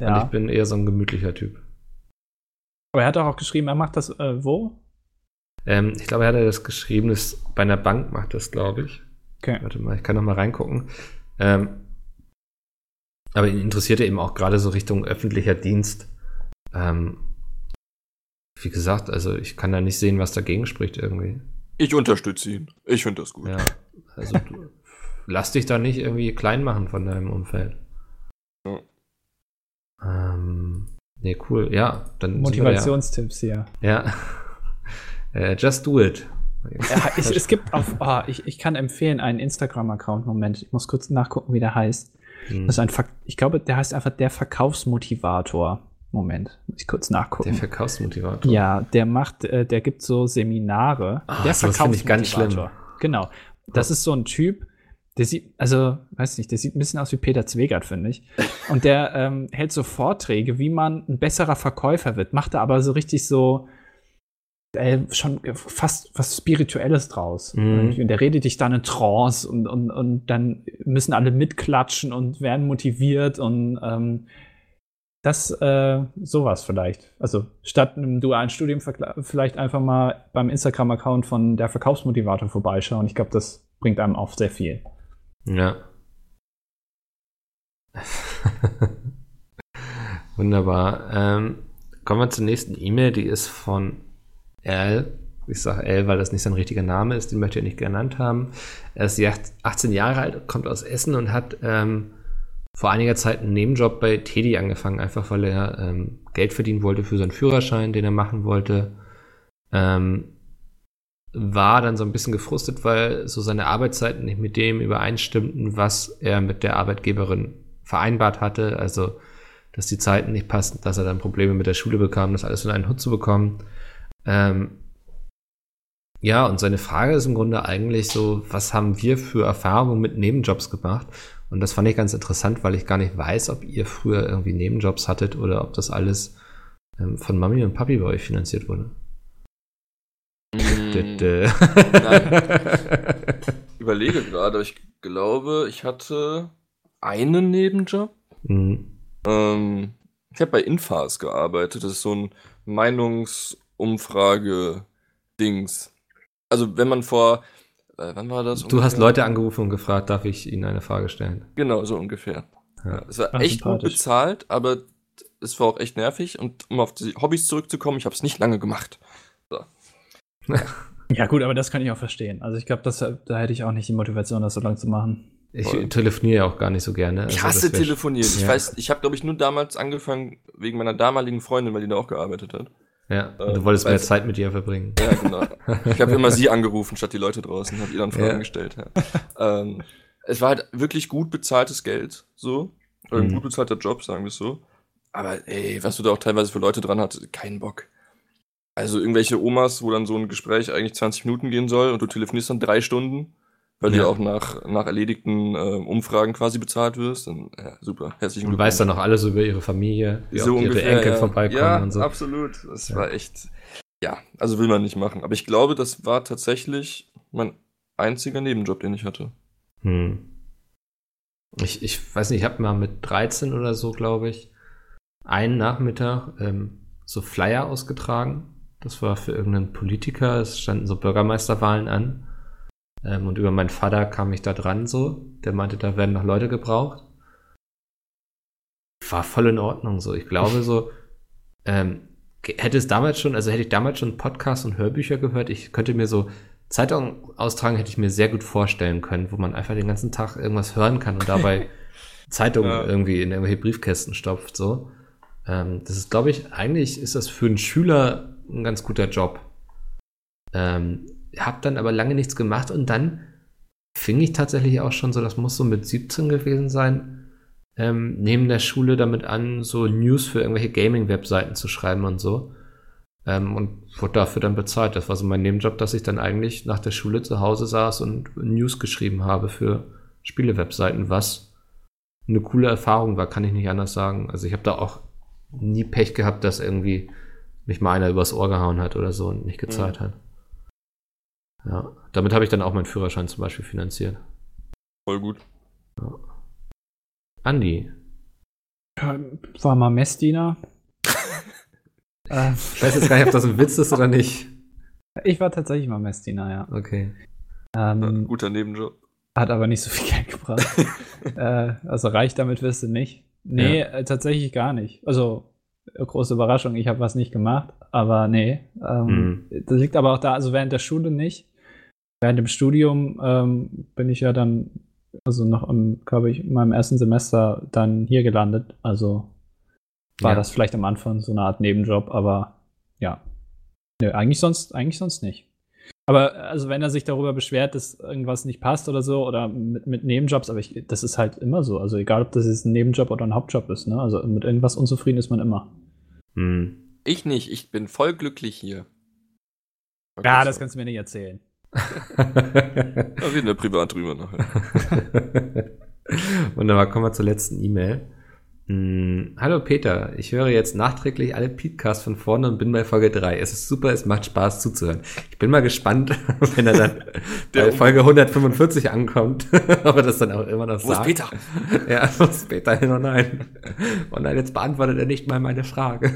[SPEAKER 2] Und
[SPEAKER 4] ja.
[SPEAKER 2] ich bin eher so ein gemütlicher Typ.
[SPEAKER 4] Aber er hat doch auch geschrieben, er macht das äh, wo?
[SPEAKER 2] Ähm, ich glaube, er hat ja das geschrieben, das bei einer Bank macht das, glaube ich.
[SPEAKER 4] Okay.
[SPEAKER 2] Warte mal, ich kann noch mal reingucken. Ähm, aber ihn interessierte eben auch gerade so Richtung öffentlicher Dienst. Ähm, wie gesagt, also ich kann da nicht sehen, was dagegen spricht irgendwie.
[SPEAKER 3] Ich unterstütze ihn. Ich finde das gut.
[SPEAKER 2] Ja, also du, lass dich da nicht irgendwie klein machen von deinem Umfeld.
[SPEAKER 3] Ja.
[SPEAKER 2] Ähm, nee, cool. Ja, dann
[SPEAKER 4] Motivationstipps hier.
[SPEAKER 2] Ja. äh, just do it.
[SPEAKER 4] Ja, ich, es gibt auf, ah, ich, ich kann empfehlen einen Instagram-Account. Moment, ich muss kurz nachgucken, wie der heißt.
[SPEAKER 2] Hm.
[SPEAKER 4] Das ist ein Ver ich glaube, der heißt einfach der Verkaufsmotivator. Moment, muss ich kurz nachgucken.
[SPEAKER 2] Der Verkaufsmotivator.
[SPEAKER 4] ja, der macht, äh, der gibt so Seminare.
[SPEAKER 2] Ah,
[SPEAKER 4] der
[SPEAKER 2] sowas finde ich ganz
[SPEAKER 4] Verkaufsmotivator. Genau. Das ist so ein Typ, der sieht, also, weiß nicht, der sieht ein bisschen aus wie Peter Zwegert, finde ich. Und der ähm, hält so Vorträge, wie man ein besserer Verkäufer wird, macht da aber so richtig so äh, schon fast was Spirituelles draus.
[SPEAKER 2] Mhm.
[SPEAKER 4] Und der redet dich dann in Trance und, und, und dann müssen alle mitklatschen und werden motiviert und ähm, Das, äh, sowas vielleicht. Also statt einem dualen Studium vielleicht einfach mal beim Instagram-Account von der Verkaufsmotivator vorbeischauen. Ich glaube, das bringt einem auch sehr viel.
[SPEAKER 2] Ja. Wunderbar. Ähm, kommen wir zur nächsten E-Mail, die ist von L. Ich sage L, weil das nicht sein richtiger Name ist, den möchte ich nicht genannt haben. Er ist jetzt 18 Jahre alt, kommt aus Essen und hat ähm, vor einiger Zeit einen Nebenjob bei Teddy angefangen, einfach weil er ähm, Geld verdienen wollte für seinen Führerschein, den er machen wollte. Ähm, war dann so ein bisschen gefrustet, weil so seine Arbeitszeiten nicht mit dem übereinstimmten, was er mit der Arbeitgeberin vereinbart hatte. Also, dass die Zeiten nicht passten, dass er dann Probleme mit der Schule bekam, das alles in einen Hut zu bekommen. Ähm, ja, und seine Frage ist im Grunde eigentlich so, was haben wir für Erfahrungen mit Nebenjobs gemacht? Und das fand ich ganz interessant, weil ich gar nicht weiß, ob ihr früher irgendwie Nebenjobs hattet oder ob das alles ähm, von Mami und Papi bei euch finanziert wurde.
[SPEAKER 3] Mm,
[SPEAKER 2] Dö.
[SPEAKER 3] überlege gerade, ich glaube, ich hatte einen Nebenjob.
[SPEAKER 2] Mhm.
[SPEAKER 3] Ähm, ich habe bei Infas gearbeitet. Das ist so ein Meinungsumfrage-Dings. Also wenn man vor, äh, wann war das?
[SPEAKER 2] Du hast? Leute angerufen und gefragt, darf ich ihnen eine Frage stellen?
[SPEAKER 3] Genau, so ungefähr.
[SPEAKER 2] Ja.
[SPEAKER 3] Es war
[SPEAKER 4] Ach,
[SPEAKER 3] echt gut bezahlt, aber es war auch echt nervig. Und um auf die Hobbys zurückzukommen, ich habe es nicht lange gemacht.
[SPEAKER 4] Ja, gut, aber das kann ich auch verstehen. Also ich glaube, da hätte ich auch nicht die Motivation, das so lang zu machen.
[SPEAKER 2] Ich telefoniere ja auch gar nicht so gerne.
[SPEAKER 3] Ich
[SPEAKER 2] also
[SPEAKER 3] hasse telefonieren. Ich
[SPEAKER 2] Ja.
[SPEAKER 3] weiß, ich habe glaube ich nur damals angefangen wegen meiner damaligen Freundin, weil die da auch gearbeitet hat.
[SPEAKER 2] Ja, und du wolltest mehr Zeit mit ihr verbringen.
[SPEAKER 3] Ja, genau. Ich habe immer sie angerufen, statt die Leute draußen, habe ihr dann Fragen
[SPEAKER 2] Ja.
[SPEAKER 3] gestellt. Ja. ähm, es war halt wirklich gut bezahltes Geld, so. Oder ein
[SPEAKER 2] Mhm.
[SPEAKER 3] gut bezahlter Job, sagen wir es so. Aber ey, was du da auch teilweise für Leute dran hast, keinen Bock. Also irgendwelche Omas, wo dann so ein Gespräch eigentlich 20 Minuten gehen soll und du telefonierst dann drei Stunden, weil du
[SPEAKER 2] Ja.
[SPEAKER 3] ja auch nach, nach erledigten äh, Umfragen quasi bezahlt wirst. Dann, ja, super. Herzlichen
[SPEAKER 2] Und weißt dann noch alles über ihre Familie, wie
[SPEAKER 3] so
[SPEAKER 2] auch ihre
[SPEAKER 3] ungefähr,
[SPEAKER 2] Enkel
[SPEAKER 3] ja.
[SPEAKER 2] vorbeikommen
[SPEAKER 3] ja,
[SPEAKER 2] und so.
[SPEAKER 3] absolut. Das
[SPEAKER 2] Ja.
[SPEAKER 3] war echt, ja, also will man nicht machen. Aber ich glaube, das war tatsächlich mein einziger Nebenjob, den ich hatte.
[SPEAKER 2] Hm. Ich, ich weiß nicht, ich habe mal mit 13 oder so, glaube ich, einen Nachmittag ähm, so Flyer ausgetragen. Das war für irgendeinen Politiker. Es standen so Bürgermeisterwahlen an. Ähm, und über meinen Vater kam ich da dran so. Der meinte, da werden noch Leute gebraucht. War voll in Ordnung so. Ich glaube so, ähm, hätte es damals schon, also hätte ich damals schon Podcasts und Hörbücher gehört, ich könnte mir so Zeitung austragen, hätte ich mir sehr gut vorstellen können, wo man einfach den ganzen Tag irgendwas hören kann und dabei Zeitungen
[SPEAKER 3] Ja.
[SPEAKER 2] irgendwie in irgendwelche Briefkästen stopft, so. Ähm, das ist, glaube ich, eigentlich ist das für einen Schüler ein ganz guter Job. Ähm, hab dann aber lange nichts gemacht und dann fing ich tatsächlich auch schon so, das muss so mit 17 gewesen sein, ähm, neben der Schule damit an, so News für irgendwelche Gaming-Webseiten zu schreiben und so. Ähm, und wurde dafür dann bezahlt. Das war so mein Nebenjob, dass ich dann eigentlich nach der Schule zu Hause saß und News geschrieben habe für Spiele-Webseiten, was eine coole Erfahrung war, kann ich nicht anders sagen. Also ich habe da auch nie Pech gehabt, dass irgendwie mich mal einer übers Ohr gehauen hat oder so und nicht gezahlt hat. Ja, damit habe ich dann auch meinen Führerschein zum Beispiel finanziert.
[SPEAKER 3] Voll gut.
[SPEAKER 2] Andi,
[SPEAKER 4] Ja, War mal Messdiener. äh,
[SPEAKER 2] ich weiß jetzt gar nicht, ob das ein Witz ist oder nicht.
[SPEAKER 4] ich war tatsächlich mal Messdiener, ja.
[SPEAKER 2] Okay.
[SPEAKER 3] Ja,
[SPEAKER 4] Ähm,
[SPEAKER 3] guter Nebenjob.
[SPEAKER 4] Hat aber nicht so viel Geld gebracht. äh, also reich damit wirst du nicht. Nee, äh, tatsächlich gar nicht. Also, äh, große Überraschung, ich habe was nicht gemacht, aber nee. Ähm, Das liegt aber auch da, also während der Schule nicht. Während dem Studium ähm, bin ich ja dann, also noch im, glaube ich, in meinem ersten Semester dann hier gelandet. Also war
[SPEAKER 2] Ja.
[SPEAKER 4] das vielleicht am Anfang so eine Art Nebenjob, aber ja. Nö, eigentlich sonst, eigentlich sonst nicht. Aber also wenn er sich darüber beschwert, dass irgendwas nicht passt oder so, oder mit, mit Nebenjobs, aber ich, das ist halt immer so. Also egal, ob das jetzt ein Nebenjob oder ein Hauptjob ist, ne? Also mit irgendwas unzufrieden ist man immer.
[SPEAKER 2] Hm.
[SPEAKER 3] Ich nicht, ich bin voll glücklich hier.
[SPEAKER 4] Ja, das kannst du mir nicht erzählen.
[SPEAKER 3] Da reden wir privat drüber nachher.
[SPEAKER 2] Wunderbar, kommen wir zur letzten E-Mail. Hm, hallo Peter, ich höre jetzt nachträglich alle Podcasts von vorne und bin bei Folge 3. Es ist super, es macht Spaß zuzuhören. Ich bin mal gespannt, wenn er dann bei Folge 145 ankommt, ob er das dann auch immer noch
[SPEAKER 3] Wo
[SPEAKER 2] sagt.
[SPEAKER 3] ist Peter?
[SPEAKER 2] Ja, wo ist Peter hin? Oh nein. Oh nein, jetzt beantwortet er nicht mal meine Frage.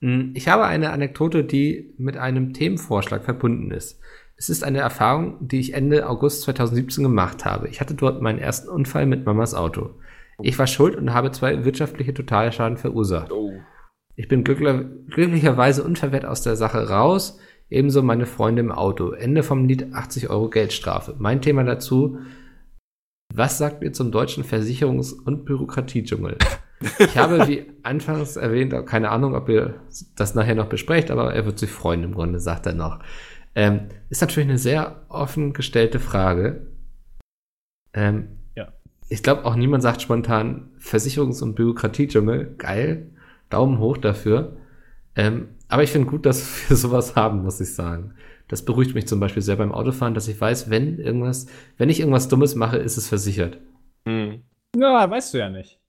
[SPEAKER 2] Hm, Ich habe eine Anekdote, die mit einem Themenvorschlag verbunden ist. Es ist eine Erfahrung, die ich Ende August 2017 gemacht habe. Ich hatte dort meinen ersten Unfall mit Mamas Auto. Ich war schuld und habe zwei wirtschaftliche Totalschaden verursacht.
[SPEAKER 3] Oh.
[SPEAKER 2] Ich bin glücklicherweise unverwehrt aus der Sache raus, ebenso meine Freunde im Auto. Ende vom Lied 80 Euro Geldstrafe. Mein Thema dazu, was sagt ihr zum deutschen Versicherungs- und Bürokratiedschungel? Ich habe, wie anfangs erwähnt, auch keine Ahnung, ob ihr das nachher noch besprecht, aber er wird sich freuen im Grunde, sagt er noch. Ähm, ist natürlich eine sehr offen gestellte Frage. Ähm,
[SPEAKER 4] Ja.
[SPEAKER 2] Ich glaube auch niemand sagt spontan Versicherungs- und Bürokratiedschungel. Geil. Daumen hoch dafür. Ähm, aber ich finde gut, dass wir sowas haben, muss ich sagen. Das beruhigt mich zum Beispiel sehr beim Autofahren, dass ich weiß, wenn irgendwas, wenn ich irgendwas Dummes mache, ist es versichert.
[SPEAKER 3] Hm.
[SPEAKER 4] Ja, weißt du ja nicht.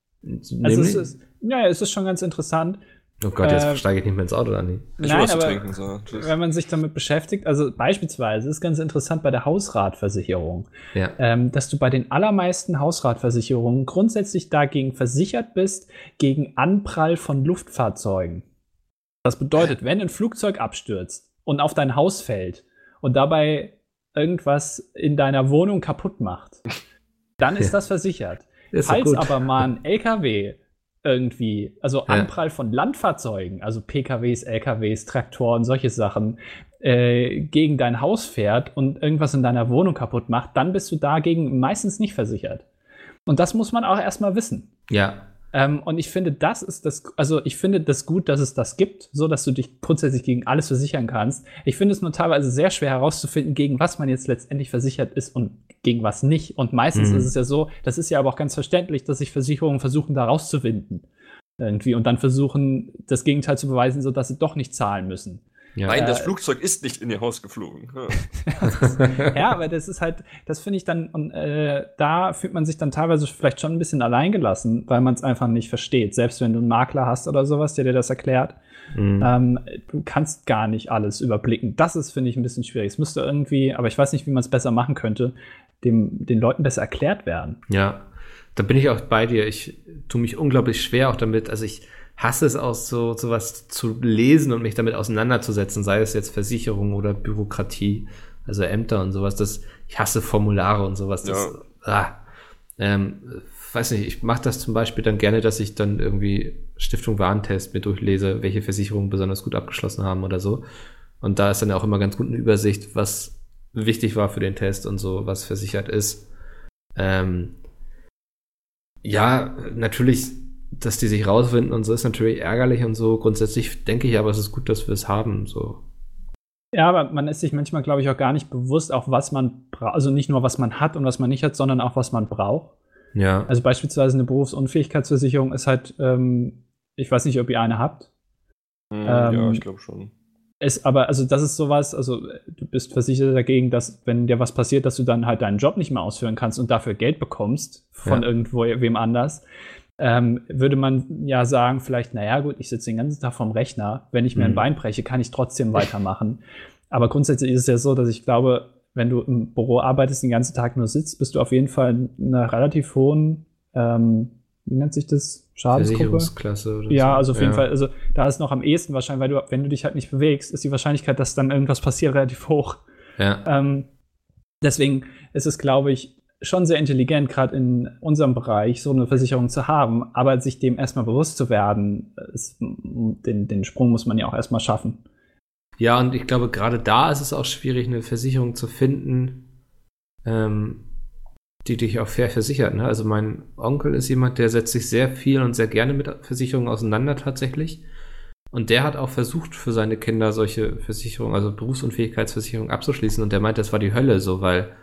[SPEAKER 4] Also es ist, ja, es ist schon ganz interessant.
[SPEAKER 2] oh Gott, jetzt
[SPEAKER 4] äh,
[SPEAKER 2] steige ich nicht mehr ins Auto, Dani.
[SPEAKER 3] Ich
[SPEAKER 4] Nein, aber
[SPEAKER 3] trinken. So.
[SPEAKER 4] Wenn man sich damit beschäftigt, also beispielsweise ist ganz interessant bei der Hausratversicherung,
[SPEAKER 2] Ja.
[SPEAKER 4] ähm, dass du bei den allermeisten Hausratversicherungen grundsätzlich dagegen versichert bist, gegen Anprall von Luftfahrzeugen. Das bedeutet, wenn ein Flugzeug abstürzt und auf dein Haus fällt und dabei irgendwas in deiner Wohnung kaputt macht, dann ist
[SPEAKER 2] Ja.
[SPEAKER 4] das versichert.
[SPEAKER 2] Ist
[SPEAKER 4] Falls aber mal ein LKW irgendwie, also
[SPEAKER 2] Ja.
[SPEAKER 4] Anprall von Landfahrzeugen, also PKWs, LKWs, Traktoren, solche Sachen, äh, gegen dein Haus fährt und irgendwas in deiner Wohnung kaputt macht, dann bist du dagegen meistens nicht versichert. Und das muss man auch erstmal wissen.
[SPEAKER 2] Ja.
[SPEAKER 4] Ähm, und ich finde, das ist das, also ich finde das gut, dass es das gibt, so dass du dich grundsätzlich gegen alles versichern kannst. Ich finde es nur teilweise sehr schwer herauszufinden, gegen was man jetzt letztendlich versichert ist und gegen was nicht. Und meistens
[SPEAKER 2] Mhm.
[SPEAKER 4] ist es ja so, das ist ja aber auch ganz verständlich, dass sich Versicherungen versuchen, da rauszuwinden. Irgendwie und dann versuchen, das Gegenteil zu beweisen, sodass sie doch nicht zahlen müssen.
[SPEAKER 2] Ja.
[SPEAKER 3] Nein, das
[SPEAKER 4] Äh,
[SPEAKER 3] Flugzeug ist nicht in ihr Haus geflogen. Ja.
[SPEAKER 4] ja, aber das ist halt, das finde ich dann, und äh, da fühlt man sich dann teilweise vielleicht schon ein bisschen alleingelassen, weil man es einfach nicht versteht. Selbst wenn du einen Makler hast oder sowas, der dir das erklärt,
[SPEAKER 2] Mhm.
[SPEAKER 4] ähm, du kannst gar nicht alles überblicken. Das ist, finde ich, ein bisschen schwierig. Es müsste irgendwie, aber ich weiß nicht, wie man es besser machen könnte, dem, den Leuten besser erklärt werden.
[SPEAKER 2] Ja, da bin ich auch bei dir. Ich tue mich unglaublich schwer auch damit. Also ich hasse es auch so, sowas zu lesen und mich damit auseinanderzusetzen, sei es jetzt Versicherung oder Bürokratie, also Ämter und sowas. Das, ich hasse Formulare und sowas. Das, ah, ähm, weiß nicht, ich mache das zum Beispiel dann gerne, dass ich dann irgendwie Stiftung Warentest mir durchlese, welche Versicherungen besonders gut abgeschlossen haben oder so. Und da ist dann auch immer ganz gut eine Übersicht, was wichtig war für den Test und so, was versichert ist. Ähm, ja, natürlich, dass die sich rausfinden und so ist natürlich ärgerlich und so. Grundsätzlich denke ich aber, es ist gut, dass wir es haben. So.
[SPEAKER 4] Ja, aber man ist sich manchmal, glaube ich, auch gar nicht bewusst, auch was man braucht. Also nicht nur, was man hat und was man nicht hat, sondern auch, was man braucht.
[SPEAKER 2] Ja.
[SPEAKER 4] Also beispielsweise eine Berufsunfähigkeitsversicherung ist halt, ähm, ich weiß nicht, ob ihr eine habt.
[SPEAKER 3] Hm,
[SPEAKER 4] Ähm,
[SPEAKER 3] ja, ich glaube schon.
[SPEAKER 4] Ist aber, also das ist sowas, also äh, du bist versichert dagegen, dass, wenn dir was passiert, dass du dann halt deinen Job nicht mehr ausführen kannst und dafür Geld bekommst von
[SPEAKER 2] Ja.
[SPEAKER 4] irgendwo wem anders. Ähm, würde man ja sagen, vielleicht, naja, gut, ich sitze den ganzen Tag vorm Rechner, wenn ich mir ein
[SPEAKER 2] Mhm.
[SPEAKER 4] Bein breche, kann ich trotzdem weitermachen. Aber grundsätzlich ist es ja so, dass ich glaube, wenn du im Büro arbeitest, den ganzen Tag nur sitzt, bist du auf jeden Fall in einer relativ hohen, ähm, wie nennt sich das? Schadensgruppe?
[SPEAKER 2] Oder
[SPEAKER 4] Ja,
[SPEAKER 2] so.
[SPEAKER 4] also auf jeden
[SPEAKER 2] Ja.
[SPEAKER 4] Fall, also da ist noch am ehesten wahrscheinlich, weil du, wenn du dich halt nicht bewegst, ist die Wahrscheinlichkeit, dass dann irgendwas passiert, relativ hoch.
[SPEAKER 2] Ja.
[SPEAKER 4] Ähm, deswegen ist es, glaube ich, schon sehr intelligent, gerade in unserem Bereich so eine Versicherung zu haben, aber sich dem erstmal bewusst zu werden, ist, den, den Sprung muss man ja auch erstmal schaffen.
[SPEAKER 2] Ja, und ich glaube, gerade da ist es auch schwierig, eine Versicherung zu finden, ähm, die dich auch fair versichert. Ne? Also mein Onkel ist jemand, der setzt sich sehr viel und sehr gerne mit Versicherungen auseinander tatsächlich. Und der hat auch versucht, für seine Kinder solche Versicherungen, also Berufsunfähigkeitsversicherungen abzuschließen. Und der meint, das war die Hölle so, weil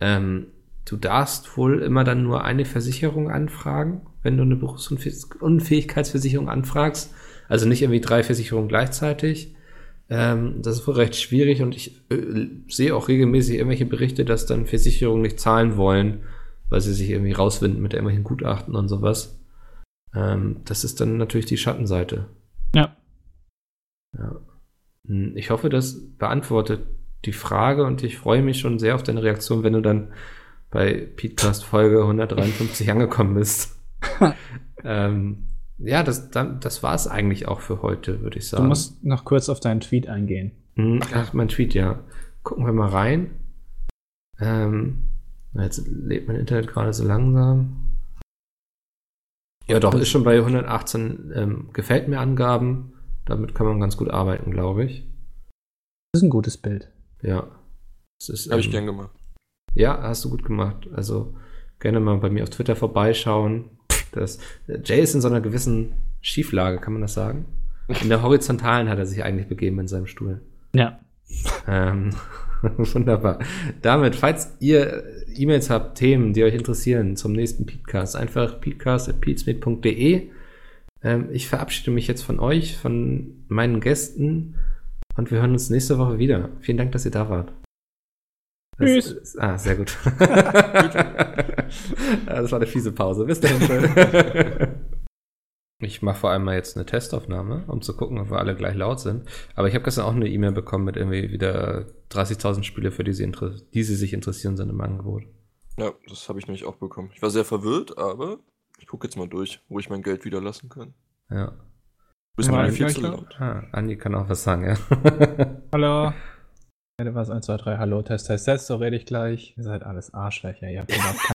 [SPEAKER 2] ähm, du darfst wohl immer dann nur eine Versicherung anfragen, wenn du eine Berufsunfähigkeitsversicherung anfragst. Also nicht irgendwie drei Versicherungen gleichzeitig. Ähm, das ist wohl recht schwierig und ich äh, sehe auch regelmäßig irgendwelche Berichte, dass dann Versicherungen nicht zahlen wollen, weil sie sich irgendwie rauswinden mit irgendwelchen Gutachten und sowas. Ähm, das ist dann natürlich die Schattenseite.
[SPEAKER 4] Ja.
[SPEAKER 2] Ja. Hm, Ich hoffe, das beantwortet die Frage und ich freue mich schon sehr auf deine Reaktion, wenn du dann bei Podcast Folge 153 angekommen bist. ähm, ja, das, dann, das war es eigentlich auch für heute, würde ich
[SPEAKER 4] Du
[SPEAKER 2] sagen.
[SPEAKER 4] musst noch kurz auf deinen Tweet eingehen.
[SPEAKER 2] Hm, ach, mein Tweet, ja. Gucken wir mal rein. Ähm, jetzt lebt mein Internet gerade so langsam. Ja, doch, ist schon bei 118 ähm, gefällt mir Angaben. Damit kann man ganz gut arbeiten, glaube ich.
[SPEAKER 4] Das ist ein gutes Bild.
[SPEAKER 2] Ja. Das ist,
[SPEAKER 3] Habe ich
[SPEAKER 2] ähm,
[SPEAKER 3] gern gemacht.
[SPEAKER 2] Ja, hast du gut gemacht. Also gerne mal bei mir auf Twitter vorbeischauen. Das, Jay ist in so einer gewissen Schieflage, kann man das sagen? In der horizontalen hat er sich eigentlich begeben in seinem Stuhl.
[SPEAKER 4] Ja.
[SPEAKER 2] Ähm, wunderbar. Damit, falls ihr E-Mails habt, Themen, die euch interessieren zum nächsten Podcast, einfach peatcast.peatsmeet.de. Ähm, ich verabschiede mich jetzt von euch, von meinen Gästen und wir hören uns nächste Woche wieder. Vielen Dank, dass ihr da wart.
[SPEAKER 4] Tschüss.
[SPEAKER 2] Ist, ah, sehr gut. das war eine fiese Pause. Bis dahin. Ich mache vor allem mal jetzt eine Testaufnahme, um zu gucken, ob wir alle gleich laut sind. Aber ich habe gestern auch eine E-Mail bekommen mit irgendwie wieder 30.000 Spiele, für die sie, die sie sich interessieren, sind im Angebot.
[SPEAKER 3] Ja, das habe ich nämlich auch bekommen. Ich war sehr verwirrt, aber ich gucke jetzt mal durch, wo ich mein Geld wieder lassen kann.
[SPEAKER 2] Ja.
[SPEAKER 3] Bist
[SPEAKER 4] Ja, ich
[SPEAKER 3] viel zu
[SPEAKER 4] laut.
[SPEAKER 3] laut.
[SPEAKER 2] Ah, Andi kann auch was sagen, ja.
[SPEAKER 4] Hallo. Was? 1, 2, 3, hallo, Test, Test, Test, so rede ich gleich. Ihr seid alles Arschlöcher, ihr habt überhaupt